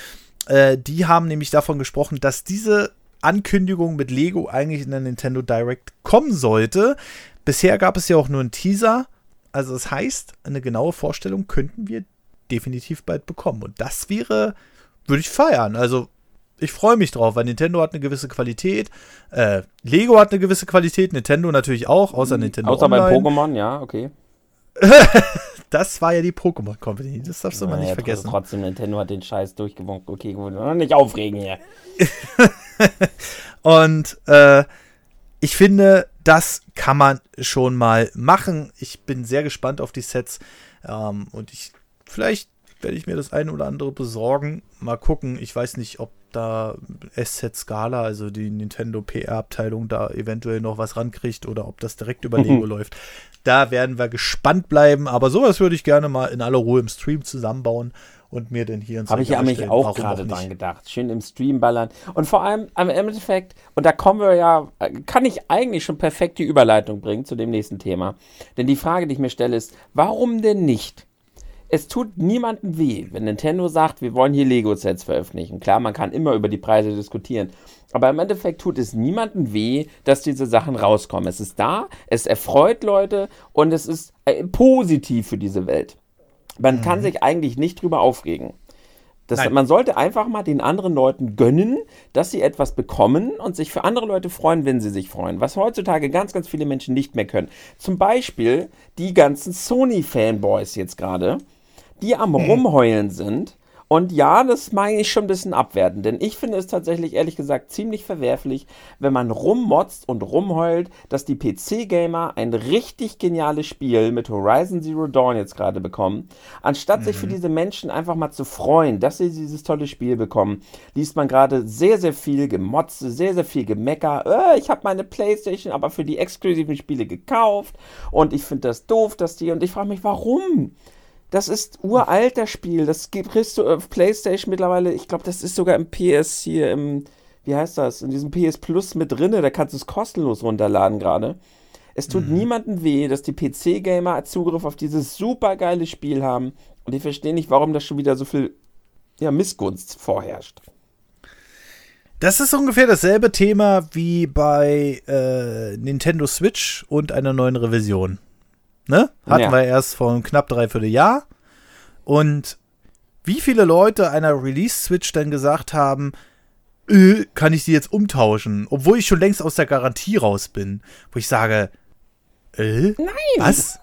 Äh, die haben nämlich davon gesprochen, dass diese Ankündigung mit Lego eigentlich in der Nintendo Direct kommen sollte. Bisher gab es ja auch nur einen Teaser. Also das heißt, eine genaue Vorstellung könnten wir definitiv bald bekommen. Und das wäre, würde ich feiern. Also ich freue mich drauf, weil Nintendo hat eine gewisse Qualität. Äh, Lego hat eine gewisse Qualität, Nintendo natürlich auch, außer Nintendo Außer bei Online. Pokémon, ja, okay. Das war ja die Pokémon Company, das darfst du mal nicht Naja, vergessen. Trotzdem, Nintendo hat den Scheiß durchgewunken. Okay, gut, nicht aufregen hier. Und äh, ich finde, das kann man schon mal machen. Ich bin sehr gespannt auf die Sets. Ähm, und ich, vielleicht werde ich mir das eine oder andere besorgen. Mal gucken. Ich weiß nicht, ob da SZ Scala, also die Nintendo PR-Abteilung, da eventuell noch was rankriegt oder ob das direkt über Lego läuft. Da werden wir gespannt bleiben. Aber sowas würde ich gerne mal in aller Ruhe im Stream zusammenbauen und mir denn hier ins Habe ich ja mich auch gerade dran gedacht. Schön im Stream ballern. Und vor allem am Endeffekt, und da kommen wir ja, äh, kann ich eigentlich schon perfekt die Überleitung bringen zu dem nächsten Thema. Denn die Frage, die ich mir stelle, ist, warum denn nicht? Es tut niemandem weh, wenn Nintendo sagt, wir wollen hier Lego-Sets veröffentlichen. Klar, man kann immer über die Preise diskutieren. Aber im Endeffekt tut es niemandem weh, dass diese Sachen rauskommen. Es ist da, es erfreut Leute und es ist äh, positiv für diese Welt. Man kann sich eigentlich nicht drüber aufregen. Das, man sollte einfach mal den anderen Leuten gönnen, dass sie etwas bekommen und sich für andere Leute freuen, wenn sie sich freuen. Was heutzutage ganz, ganz viele Menschen nicht mehr können. Zum Beispiel die ganzen Sony-Fanboys jetzt gerade, die am Rumheulen sind. Und ja, das meine ich schon ein bisschen abwerten, denn ich finde es tatsächlich ehrlich gesagt ziemlich verwerflich, wenn man rummotzt und rumheult, dass die PC-Gamer ein richtig geniales Spiel mit Horizon Zero Dawn jetzt gerade bekommen. Anstatt sich für diese Menschen einfach mal zu freuen, dass sie dieses tolle Spiel bekommen, liest man gerade sehr, sehr viel Gemotze, sehr, sehr viel Gemecker. Äh, ich habe meine Playstation aber für die exklusiven Spiele gekauft und ich finde das doof, dass die. Und ich frage mich, warum? Das ist uralt, das Spiel. Das kriegst du auf PlayStation mittlerweile. Ich glaube, das ist sogar im PS hier, im, wie heißt das, in diesem PS Plus mit drinne. Da kannst du es kostenlos runterladen gerade. Es tut mhm. niemandem weh, dass die PC-Gamer Zugriff auf dieses super geile Spiel haben. Und ich verstehe nicht, warum das schon wieder so viel ja, Missgunst vorherrscht. Das ist ungefähr dasselbe Thema wie bei äh, Nintendo Switch und einer neuen Revision. Ne? Hatten ja. wir erst vor knapp dreiviertel Jahr. Und wie viele Leute einer Release-Switch denn gesagt haben, äh, kann ich die jetzt umtauschen, obwohl ich schon längst aus der Garantie raus bin. Wo ich sage, äh? Nein. Was?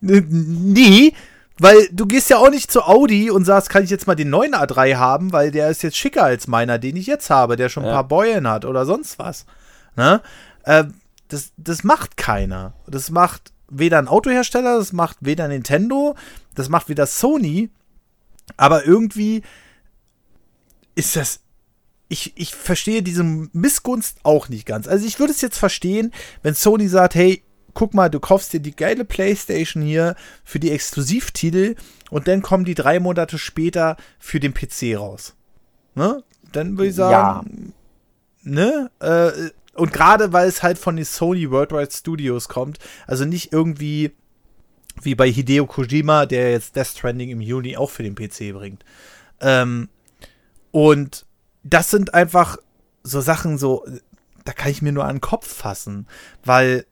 nee, weil du gehst ja auch nicht zu Audi und sagst, kann ich jetzt mal den neuen A3 haben, weil der ist jetzt schicker als meiner, den ich jetzt habe, der schon ein ja. paar Beulen hat oder sonst was. Ne? Äh, das, das macht keiner. Das macht weder ein Autohersteller, das macht weder Nintendo, das macht weder Sony. Aber irgendwie ist das. Ich, ich verstehe diese Missgunst auch nicht ganz. Also ich würde es jetzt verstehen, wenn Sony sagt, hey, guck mal, du kaufst dir die geile Playstation hier für die Exklusivtitel und dann kommen die drei Monate später für den PC raus. Ne? Dann würde ich sagen, ja. ne? Äh, und gerade weil es halt von den Sony Worldwide Studios kommt, also nicht irgendwie wie bei Hideo Kojima, der jetzt Death Stranding im Juni auch für den PC bringt. Ähm, und das sind einfach so Sachen, so, da kann ich mir nur an den Kopf fassen, weil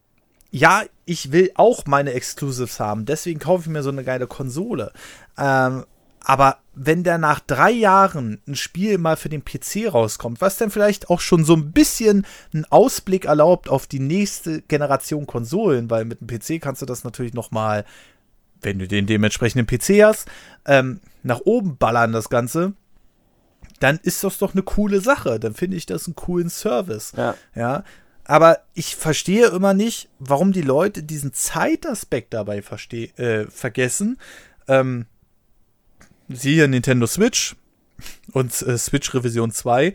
ja, ich will auch meine Exclusives haben, deswegen kaufe ich mir so eine geile Konsole. Ähm, aber wenn der nach drei Jahren ein Spiel mal für den PC rauskommt, was dann vielleicht auch schon so ein bisschen einen Ausblick erlaubt auf die nächste Generation Konsolen, weil mit dem PC kannst du das natürlich noch mal, wenn du den dementsprechenden PC hast, ähm, nach oben ballern das Ganze, dann ist das doch eine coole Sache. Dann finde ich das einen coolen Service. Ja. ja? Aber ich verstehe immer nicht, warum die Leute diesen Zeitaspekt dabei äh, vergessen. Ähm, siehe Nintendo Switch und äh, Switch Revision 2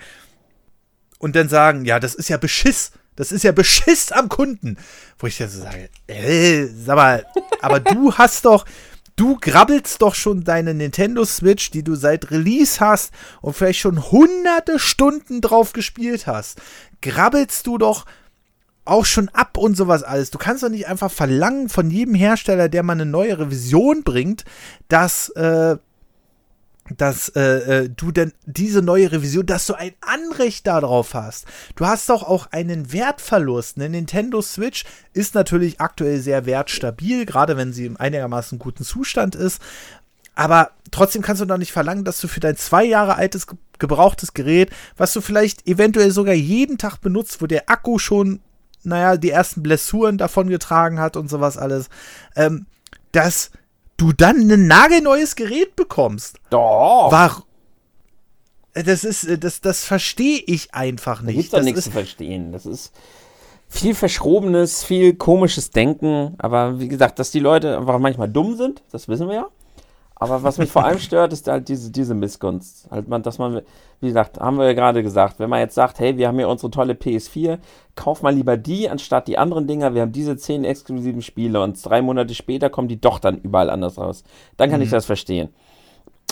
und dann sagen, ja, das ist ja Beschiss. Das ist ja Beschiss am Kunden. Wo ich dann so sage, äh, sag mal, aber du hast doch, du grabbelst doch schon deine Nintendo Switch, die du seit Release hast und vielleicht schon hunderte Stunden drauf gespielt hast. Grabbelst du doch auch schon ab und sowas alles. Du kannst doch nicht einfach verlangen von jedem Hersteller, der mal eine neue Revision bringt, dass, äh, dass äh, äh, du denn diese neue Revision, dass du ein Anrecht darauf hast. Du hast doch auch einen Wertverlust. Eine Nintendo Switch ist natürlich aktuell sehr wertstabil, gerade wenn sie im einigermaßen guten Zustand ist. Aber trotzdem kannst du doch nicht verlangen, dass du für dein zwei Jahre altes gebrauchtes Gerät, was du vielleicht eventuell sogar jeden Tag benutzt, wo der Akku schon naja, die ersten Blessuren davon getragen hat und sowas alles, ähm, dass du dann ein nagelneues Gerät bekommst. Doch. War, das ist, das, das verstehe ich einfach nicht. Da gibt's doch das nichts ist, zu verstehen. Das ist viel verschrobenes, viel komisches Denken. Aber wie gesagt, dass die Leute einfach manchmal dumm sind, das wissen wir ja. Aber was mich vor allem stört, ist halt diese, diese Missgunst. Halt man, dass man, wie gesagt, haben wir ja gerade gesagt, wenn man jetzt sagt, hey, wir haben hier unsere tolle PS4, kauf mal lieber die anstatt die anderen Dinger, wir haben diese zehn exklusiven Spiele und drei Monate später kommen die doch dann überall anders raus. Dann kann mhm. ich das verstehen.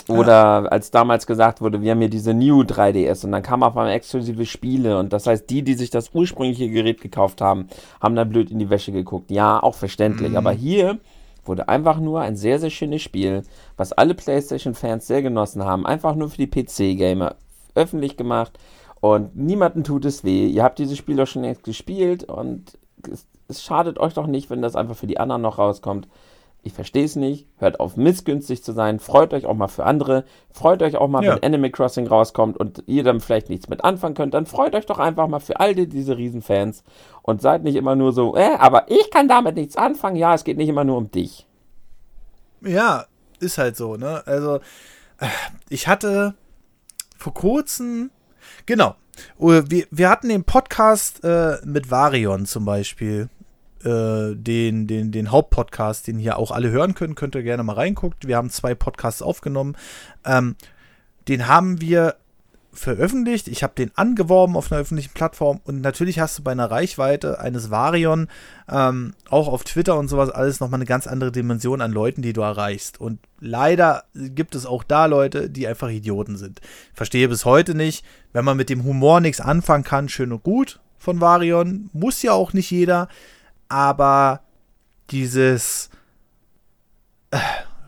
Oder ja. als damals gesagt wurde, wir haben hier diese New 3DS und dann kamen auf einmal exklusive Spiele und das heißt, die, die sich das ursprüngliche Gerät gekauft haben, haben dann blöd in die Wäsche geguckt. Ja, auch verständlich. Mhm. Aber hier wurde einfach nur ein sehr, sehr schönes Spiel, was alle PlayStation-Fans sehr genossen haben, einfach nur für die PC-Gamer öffentlich gemacht und niemanden tut es weh. Ihr habt dieses Spiel doch schon längst gespielt und es, es schadet euch doch nicht, wenn das einfach für die anderen noch rauskommt. Ich verstehe es nicht. Hört auf, missgünstig zu sein. Freut euch auch mal für andere. Freut euch auch mal, ja. wenn Animal Crossing rauskommt und ihr dann vielleicht nichts mit anfangen könnt. Dann freut euch doch einfach mal für all die, diese Riesenfans. Und seid nicht immer nur so, äh, aber ich kann damit nichts anfangen. Ja, es geht nicht immer nur um dich. Ja, ist halt so, ne? Also, äh, ich hatte vor kurzem, genau, wir, wir hatten den Podcast äh, mit Varion zum Beispiel äh, den, den, den Hauptpodcast, den hier auch alle hören können, könnt ihr gerne mal reingucken. Wir haben zwei Podcasts aufgenommen. Ähm, den haben wir veröffentlicht, ich habe den angeworben auf einer öffentlichen Plattform und natürlich hast du bei einer Reichweite eines Varion ähm, auch auf Twitter und sowas alles nochmal eine ganz andere Dimension an Leuten, die du erreichst. Und leider gibt es auch da Leute, die einfach Idioten sind. Verstehe bis heute nicht, wenn man mit dem Humor nichts anfangen kann, schön und gut von Varion, muss ja auch nicht jeder, aber dieses äh,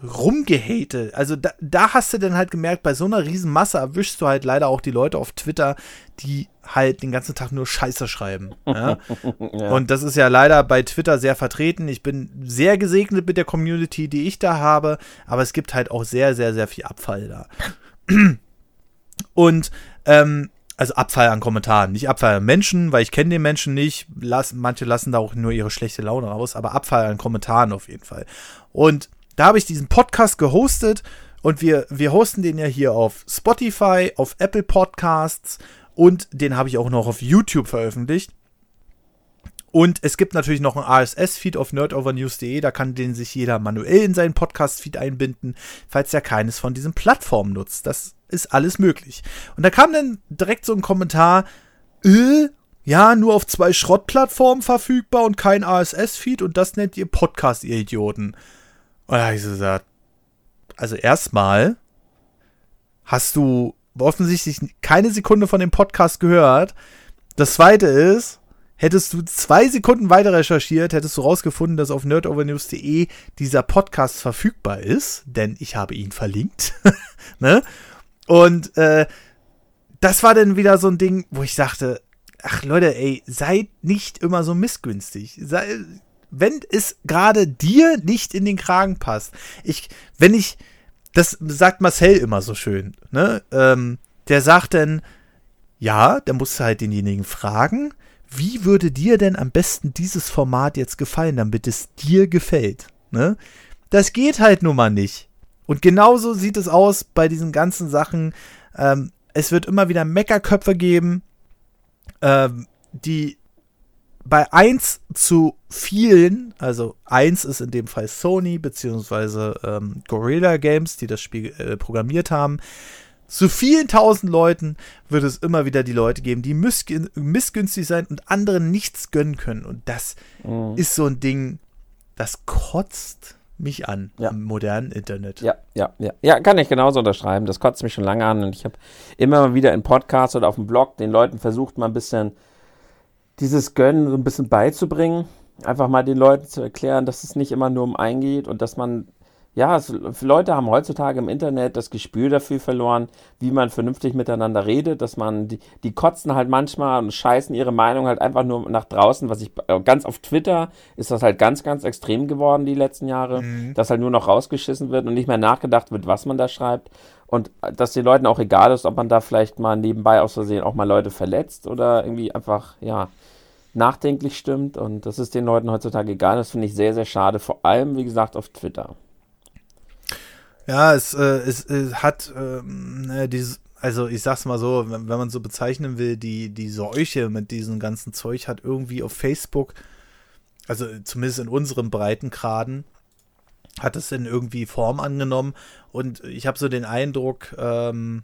Rumgehate, also da, da, hast du dann halt gemerkt, bei so einer riesen Masse erwischst du halt leider auch die Leute auf Twitter, die halt den ganzen Tag nur Scheiße schreiben. Ja? ja. Und das ist ja leider bei Twitter sehr vertreten. Ich bin sehr gesegnet mit der Community, die ich da habe, aber es gibt halt auch sehr, sehr, sehr viel Abfall da. Und ähm, also Abfall an Kommentaren, nicht Abfall an Menschen, weil ich kenne den Menschen nicht. Lass, manche lassen da auch nur ihre schlechte Laune raus, aber Abfall an Kommentaren auf jeden Fall. Und da habe ich diesen Podcast gehostet und wir, wir hosten den ja hier auf Spotify, auf Apple Podcasts und den habe ich auch noch auf YouTube veröffentlicht. Und es gibt natürlich noch einen RSS-Feed auf nerdovernews.de, da kann den sich jeder manuell in seinen Podcast-Feed einbinden, falls er keines von diesen Plattformen nutzt. Das ist alles möglich. Und da kam dann direkt so ein Kommentar, äh, ja, nur auf zwei Schrottplattformen verfügbar und kein RSS-Feed und das nennt ihr Podcast, ihr Idioten. Und da habe ich so gesagt, also erstmal hast du offensichtlich keine Sekunde von dem Podcast gehört. Das zweite ist, hättest du zwei Sekunden weiter recherchiert, hättest du rausgefunden, dass auf nerdovernews.de dieser Podcast verfügbar ist, denn ich habe ihn verlinkt. ne? Und äh, das war dann wieder so ein Ding, wo ich sagte, ach Leute, ey, seid nicht immer so missgünstig. Sei, wenn es gerade dir nicht in den Kragen passt. Ich, wenn ich, das sagt Marcel immer so schön, ne? Ähm, der sagt dann, ja, der musst du halt denjenigen fragen, wie würde dir denn am besten dieses Format jetzt gefallen, damit es dir gefällt, ne? Das geht halt nun mal nicht. Und genauso sieht es aus bei diesen ganzen Sachen. Ähm, es wird immer wieder Meckerköpfe geben, ähm, die bei 1 zu vielen, also 1 ist in dem Fall Sony beziehungsweise ähm, Gorilla Games, die das Spiel äh, programmiert haben, zu vielen tausend Leuten wird es immer wieder die Leute geben, die missgünstig sein und anderen nichts gönnen können. Und das mhm. ist so ein Ding, das kotzt mich an ja. im modernen Internet. Ja, ja, ja. Ja, kann ich genauso unterschreiben. Das kotzt mich schon lange an. Und ich habe immer wieder in Podcasts oder auf dem Blog den Leuten versucht, mal ein bisschen dieses Gönnen so ein bisschen beizubringen. Einfach mal den Leuten zu erklären, dass es nicht immer nur um einen geht und dass man, ja, es, Leute haben heutzutage im Internet das Gespür dafür verloren, wie man vernünftig miteinander redet, dass man, die, die kotzen halt manchmal und scheißen ihre Meinung halt einfach nur nach draußen, was ich, äh, ganz auf Twitter ist das halt ganz, ganz extrem geworden die letzten Jahre, mhm. dass halt nur noch rausgeschissen wird und nicht mehr nachgedacht wird, was man da schreibt. Und dass den Leuten auch egal ist, ob man da vielleicht mal nebenbei aus Versehen auch mal Leute verletzt oder irgendwie einfach, ja, nachdenklich stimmt. Und das ist den Leuten heutzutage egal. Das finde ich sehr, sehr schade. Vor allem, wie gesagt, auf Twitter. Ja, es, äh, es, es hat ähm, äh, dieses, also ich sag's mal so, wenn, man so bezeichnen will, die, die Seuche mit diesem ganzen Zeug hat irgendwie auf Facebook, also zumindest in unseren Breitengraden, hat es dann irgendwie Form angenommen. Und ich habe so den Eindruck, ähm,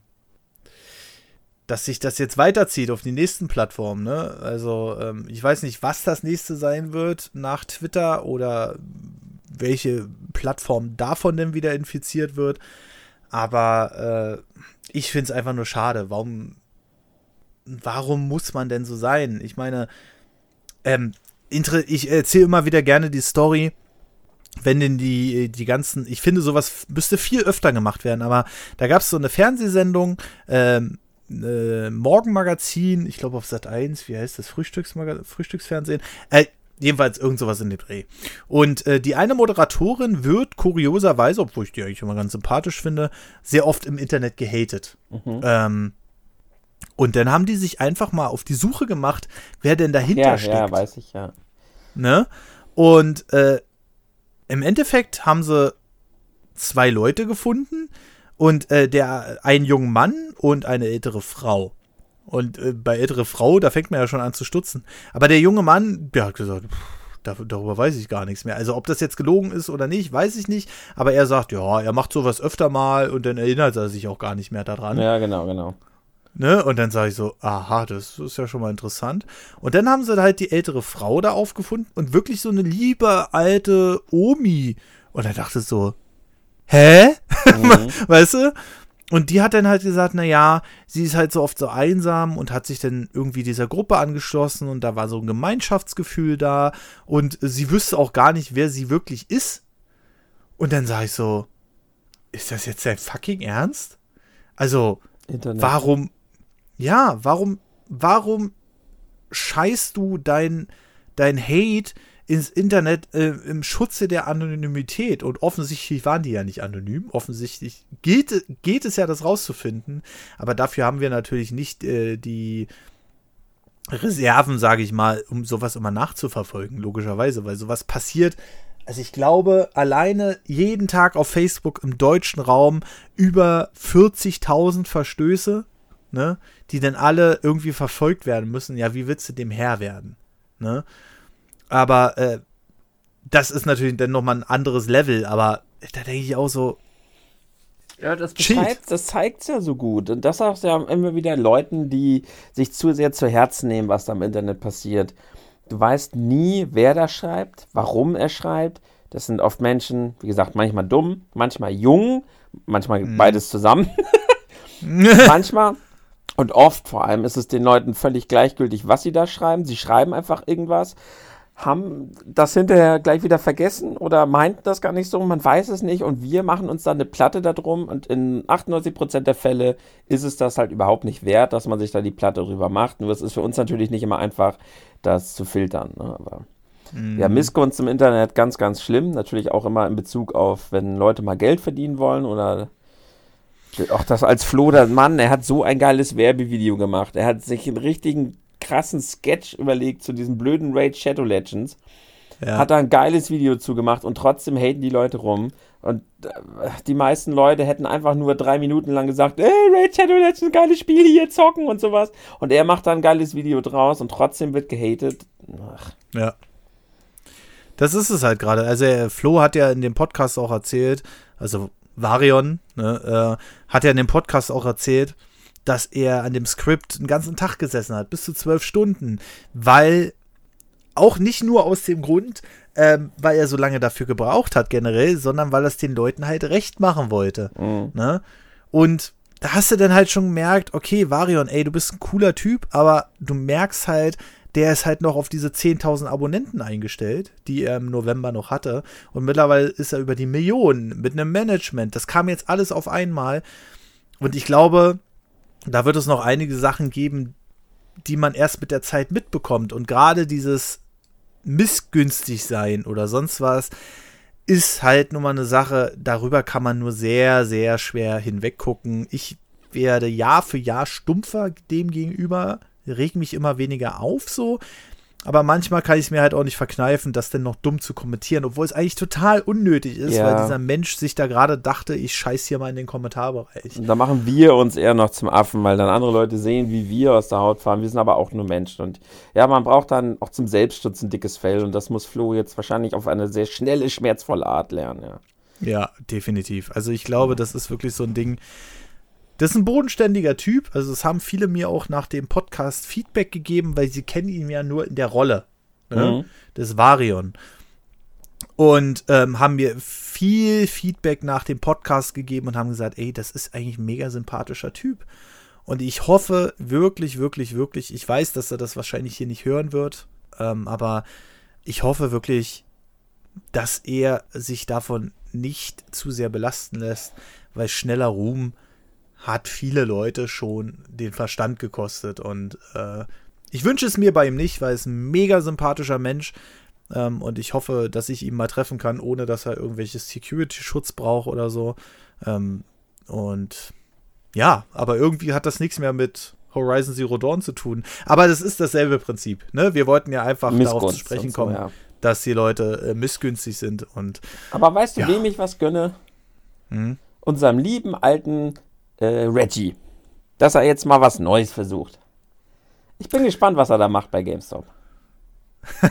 dass sich das jetzt weiterzieht auf die nächsten Plattformen. Ne? Also ähm, ich weiß nicht, was das nächste sein wird nach Twitter oder welche Plattform davon denn wieder infiziert wird. Aber äh, ich finde es einfach nur schade. Warum, warum muss man denn so sein? Ich meine, ähm, ich erzähle immer wieder gerne die Story, wenn denn die, die ganzen, ich finde, sowas müsste viel öfter gemacht werden, aber da gab es so eine Fernsehsendung, ähm, äh, Morgenmagazin, ich glaube auf Sat 1, wie heißt das, Frühstücksfernsehen, äh, jedenfalls irgend sowas in dem Dreh. Und äh, die eine Moderatorin wird kurioserweise, obwohl ich die eigentlich immer ganz sympathisch finde, sehr oft im Internet gehatet. Mhm. Ähm, und dann haben die sich einfach mal auf die Suche gemacht, wer denn dahinter ja, steckt. Ja, weiß ich, ja. Ne? Und äh, im Endeffekt haben sie zwei Leute gefunden, und äh, der einen jungen Mann und eine ältere Frau. Und äh, bei ältere Frau, da fängt man ja schon an zu stutzen. Aber der junge Mann, der hat gesagt, pff, darüber weiß ich gar nichts mehr. Also ob das jetzt gelogen ist oder nicht, weiß ich nicht. Aber er sagt, ja, er macht sowas öfter mal und dann erinnert er sich auch gar nicht mehr daran. Ja, genau, genau. Ne? Und dann sage ich so, aha, das ist ja schon mal interessant. Und dann haben sie halt die ältere Frau da aufgefunden und wirklich so eine liebe alte Omi. Und er dachte so, hä? Mhm. weißt du? Und die hat dann halt gesagt, na ja, sie ist halt so oft so einsam und hat sich dann irgendwie dieser Gruppe angeschlossen und da war so ein Gemeinschaftsgefühl da und sie wüsste auch gar nicht, wer sie wirklich ist. Und dann sage ich so, ist das jetzt dein fucking Ernst? Also, Internet. warum, ja, warum, warum scheißt du dein, dein Hate ins Internet äh, im Schutze der Anonymität. Und offensichtlich waren die ja nicht anonym. Offensichtlich geht, geht es ja, das rauszufinden. Aber dafür haben wir natürlich nicht äh, die Reserven, sage ich mal, um sowas immer nachzuverfolgen, logischerweise, weil sowas passiert. Also ich glaube, alleine jeden Tag auf Facebook im deutschen Raum über 40.000 Verstöße, ne, die dann alle irgendwie verfolgt werden müssen. Ja, wie willst du dem Herr werden? Ne? Aber äh, das ist natürlich dann nochmal ein anderes Level, aber da denke ich auch so. Ja, das, beschreibt, das zeigt es ja so gut. Und das sagt ja immer wieder Leuten, die sich zu sehr zu Herzen nehmen, was da im Internet passiert. Du weißt nie, wer da schreibt, warum er schreibt. Das sind oft Menschen, wie gesagt, manchmal dumm, manchmal jung, manchmal mhm. beides zusammen. manchmal und oft vor allem ist es den Leuten völlig gleichgültig, was sie da schreiben. Sie schreiben einfach irgendwas haben das hinterher gleich wieder vergessen oder meinten das gar nicht so, man weiß es nicht und wir machen uns dann eine Platte darum und in 98% der Fälle ist es das halt überhaupt nicht wert, dass man sich da die Platte drüber macht. Nur es ist für uns natürlich nicht immer einfach, das zu filtern. Ne? Aber mhm. ja, Missgunst im Internet ganz, ganz schlimm. Natürlich auch immer in Bezug auf, wenn Leute mal Geld verdienen wollen oder auch das als Flo, der Mann, er hat so ein geiles Werbevideo gemacht. Er hat sich einen richtigen krassen Sketch überlegt zu diesem blöden Raid Shadow Legends. Ja. Hat da ein geiles Video zugemacht und trotzdem haten die Leute rum. Und äh, die meisten Leute hätten einfach nur drei Minuten lang gesagt, ey, Raid Shadow Legends, geiles Spiel hier, zocken und sowas. Und er macht da ein geiles Video draus und trotzdem wird gehatet. Ach. Ja. Das ist es halt gerade. Also Flo hat ja in dem Podcast auch erzählt, also Varion, ne, äh, hat ja in dem Podcast auch erzählt, dass er an dem Skript einen ganzen Tag gesessen hat, bis zu zwölf Stunden, weil auch nicht nur aus dem Grund, ähm, weil er so lange dafür gebraucht hat generell, sondern weil er es den Leuten halt recht machen wollte. Mhm. Ne? Und da hast du dann halt schon gemerkt, okay, Varion, ey, du bist ein cooler Typ, aber du merkst halt, der ist halt noch auf diese 10.000 Abonnenten eingestellt, die er im November noch hatte. Und mittlerweile ist er über die Millionen mit einem Management. Das kam jetzt alles auf einmal. Und ich glaube, da wird es noch einige Sachen geben, die man erst mit der Zeit mitbekommt. Und gerade dieses missgünstig sein oder sonst was ist halt nur mal eine Sache, darüber kann man nur sehr, sehr schwer hinweggucken. Ich werde Jahr für Jahr stumpfer dem gegenüber, reg mich immer weniger auf so. Aber manchmal kann ich es mir halt auch nicht verkneifen, das denn noch dumm zu kommentieren, obwohl es eigentlich total unnötig ist, ja. weil dieser Mensch sich da gerade dachte, ich scheiß hier mal in den Kommentarbereich. Da machen wir uns eher noch zum Affen, weil dann andere Leute sehen, wie wir aus der Haut fahren. Wir sind aber auch nur Menschen. Und ja, man braucht dann auch zum Selbstschutz ein dickes Fell und das muss Flo jetzt wahrscheinlich auf eine sehr schnelle, schmerzvolle Art lernen, ja. Ja, definitiv. Also ich glaube, das ist wirklich so ein Ding das ist ein bodenständiger Typ. Also, es haben viele mir auch nach dem Podcast Feedback gegeben, weil sie kennen ihn ja nur in der Rolle ne? mhm. des Varion. Und ähm, haben mir viel Feedback nach dem Podcast gegeben und haben gesagt, ey, das ist eigentlich ein mega sympathischer Typ. Und ich hoffe wirklich, wirklich, wirklich, ich weiß, dass er das wahrscheinlich hier nicht hören wird, ähm, aber ich hoffe wirklich, dass er sich davon nicht zu sehr belasten lässt, weil schneller Ruhm hat viele Leute schon den Verstand gekostet. Und äh, ich wünsche es mir bei ihm nicht, weil er ist ein mega sympathischer Mensch. Ähm, und ich hoffe, dass ich ihn mal treffen kann, ohne dass er irgendwelches Security-Schutz braucht oder so. Ähm, und ja, aber irgendwie hat das nichts mehr mit Horizon Zero Dawn zu tun. Aber das ist dasselbe Prinzip. Ne? Wir wollten ja einfach Missgunst darauf zu sprechen so, kommen, ja. dass die Leute äh, missgünstig sind. Und, aber weißt du, ja. wem ich was gönne? Hm? Unserem lieben alten äh, Reggie. Dass er jetzt mal was Neues versucht. Ich bin gespannt, was er da macht bei GameStop.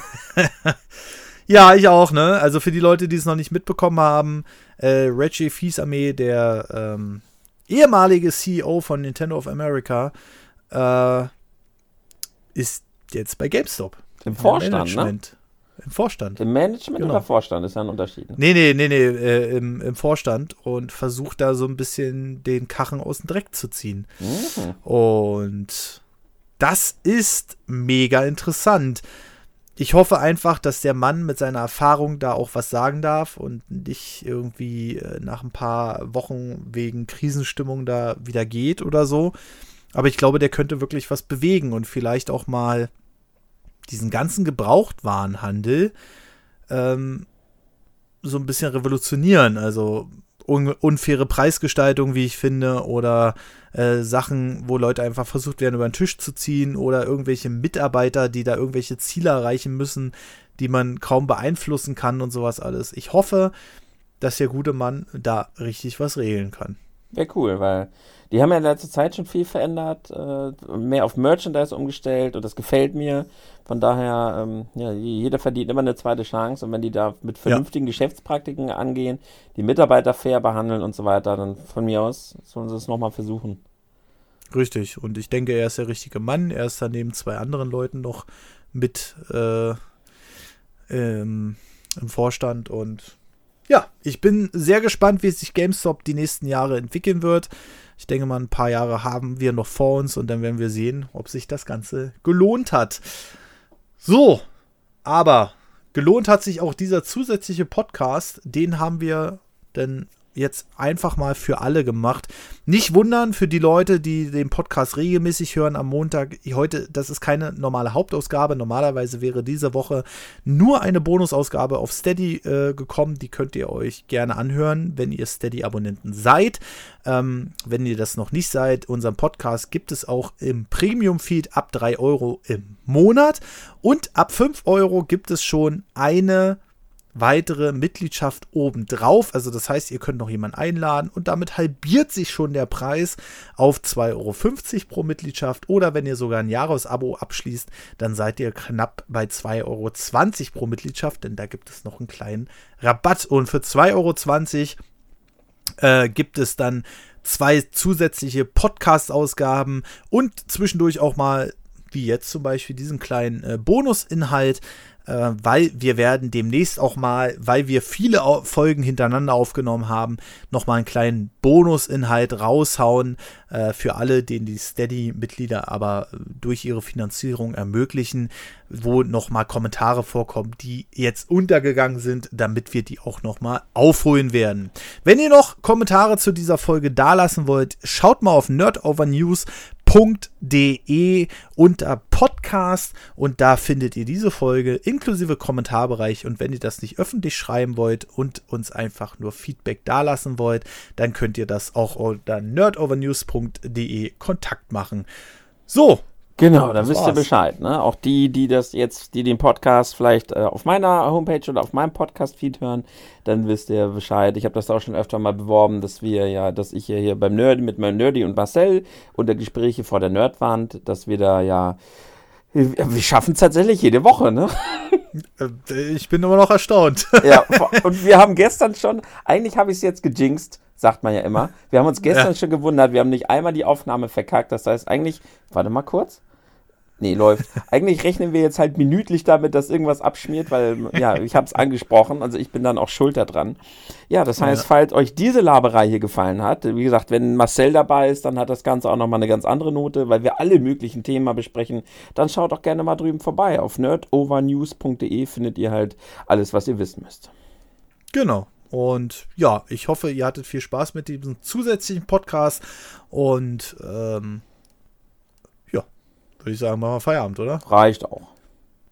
ja, ich auch, ne? Also für die Leute, die es noch nicht mitbekommen haben, äh, Reggie Fiesarmee, der ähm, ehemalige CEO von Nintendo of America, äh, ist jetzt bei GameStop. Im Vorstand, ne? Im Vorstand. Im Management genau. oder Vorstand ist ja ein Unterschied. Ne? Nee, nee, nee, nee, äh, im, im Vorstand und versucht da so ein bisschen den Kachen aus dem Dreck zu ziehen. Mhm. Und das ist mega interessant. Ich hoffe einfach, dass der Mann mit seiner Erfahrung da auch was sagen darf und nicht irgendwie äh, nach ein paar Wochen wegen Krisenstimmung da wieder geht oder so. Aber ich glaube, der könnte wirklich was bewegen und vielleicht auch mal diesen ganzen Gebrauchtwarenhandel ähm, so ein bisschen revolutionieren. Also un unfaire Preisgestaltung, wie ich finde, oder äh, Sachen, wo Leute einfach versucht werden, über den Tisch zu ziehen, oder irgendwelche Mitarbeiter, die da irgendwelche Ziele erreichen müssen, die man kaum beeinflussen kann und sowas alles. Ich hoffe, dass der gute Mann da richtig was regeln kann. Wäre cool, weil die haben ja in letzter Zeit schon viel verändert, äh, mehr auf Merchandise umgestellt und das gefällt mir. Von daher, ähm, ja, jeder verdient immer eine zweite Chance und wenn die da mit vernünftigen ja. Geschäftspraktiken angehen, die Mitarbeiter fair behandeln und so weiter, dann von mir aus sollen sie es nochmal versuchen. Richtig, und ich denke, er ist der richtige Mann. Er ist dann neben zwei anderen Leuten noch mit äh, ähm, im Vorstand und ja, ich bin sehr gespannt, wie sich GameStop die nächsten Jahre entwickeln wird. Ich denke mal, ein paar Jahre haben wir noch vor uns und dann werden wir sehen, ob sich das Ganze gelohnt hat. So, aber gelohnt hat sich auch dieser zusätzliche Podcast. Den haben wir denn jetzt einfach mal für alle gemacht. Nicht wundern für die Leute, die den Podcast regelmäßig hören am Montag. Heute, das ist keine normale Hauptausgabe. Normalerweise wäre diese Woche nur eine Bonusausgabe auf Steady äh, gekommen. Die könnt ihr euch gerne anhören, wenn ihr Steady-Abonnenten seid. Ähm, wenn ihr das noch nicht seid, unseren Podcast gibt es auch im Premium-Feed ab 3 Euro im Monat. Und ab 5 Euro gibt es schon eine weitere Mitgliedschaft obendrauf. Also das heißt, ihr könnt noch jemanden einladen und damit halbiert sich schon der Preis auf 2,50 Euro pro Mitgliedschaft. Oder wenn ihr sogar ein Jahresabo abschließt, dann seid ihr knapp bei 2,20 Euro pro Mitgliedschaft, denn da gibt es noch einen kleinen Rabatt. Und für 2,20 Euro äh, gibt es dann zwei zusätzliche Podcast-Ausgaben und zwischendurch auch mal wie jetzt zum Beispiel diesen kleinen äh, Bonusinhalt, äh, weil wir werden demnächst auch mal, weil wir viele Folgen hintereinander aufgenommen haben, nochmal einen kleinen Bonusinhalt raushauen äh, für alle, denen die Steady-Mitglieder aber durch ihre Finanzierung ermöglichen, wo nochmal Kommentare vorkommen, die jetzt untergegangen sind, damit wir die auch nochmal aufholen werden. Wenn ihr noch Kommentare zu dieser Folge dalassen wollt, schaut mal auf nerdovernews.com www.de unter Podcast und da findet ihr diese Folge inklusive Kommentarbereich und wenn ihr das nicht öffentlich schreiben wollt und uns einfach nur Feedback dalassen wollt, dann könnt ihr das auch unter nerdovernews.de Kontakt machen. So, Genau, dann wisst ihr Bescheid. Ne? Auch die, die das jetzt, die den Podcast vielleicht äh, auf meiner Homepage oder auf meinem Podcast-Feed hören, dann wisst ihr Bescheid. Ich habe das auch schon öfter mal beworben, dass wir ja, dass ich ja hier beim Nerdy mit meinem Nerdy und Marcel unter Gespräche vor der Nerdwand, dass wir da ja, wir schaffen es tatsächlich jede Woche, ne? Äh, ich bin immer noch erstaunt. ja, und wir haben gestern schon, eigentlich habe ich es jetzt gejinxt, sagt man ja immer. Wir haben uns gestern ja. schon gewundert, wir haben nicht einmal die Aufnahme verkackt. Das heißt eigentlich, warte mal kurz. Nee, läuft. Eigentlich rechnen wir jetzt halt minütlich damit, dass irgendwas abschmiert, weil, ja, ich habe es angesprochen, also ich bin dann auch schuld daran. Ja, das heißt, ja. falls euch diese Laberei hier gefallen hat, wie gesagt, wenn Marcel dabei ist, dann hat das Ganze auch nochmal eine ganz andere Note, weil wir alle möglichen Themen besprechen, dann schaut doch gerne mal drüben vorbei. Auf nerdovernews.de findet ihr halt alles, was ihr wissen müsst. Genau. Und ja, ich hoffe, ihr hattet viel Spaß mit diesem zusätzlichen Podcast und ähm, würde ich sagen, machen wir Feierabend, oder? Reicht auch.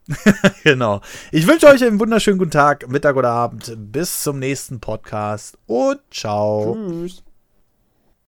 genau. Ich wünsche euch einen wunderschönen guten Tag, Mittag oder Abend. Bis zum nächsten Podcast und ciao. Tschüss.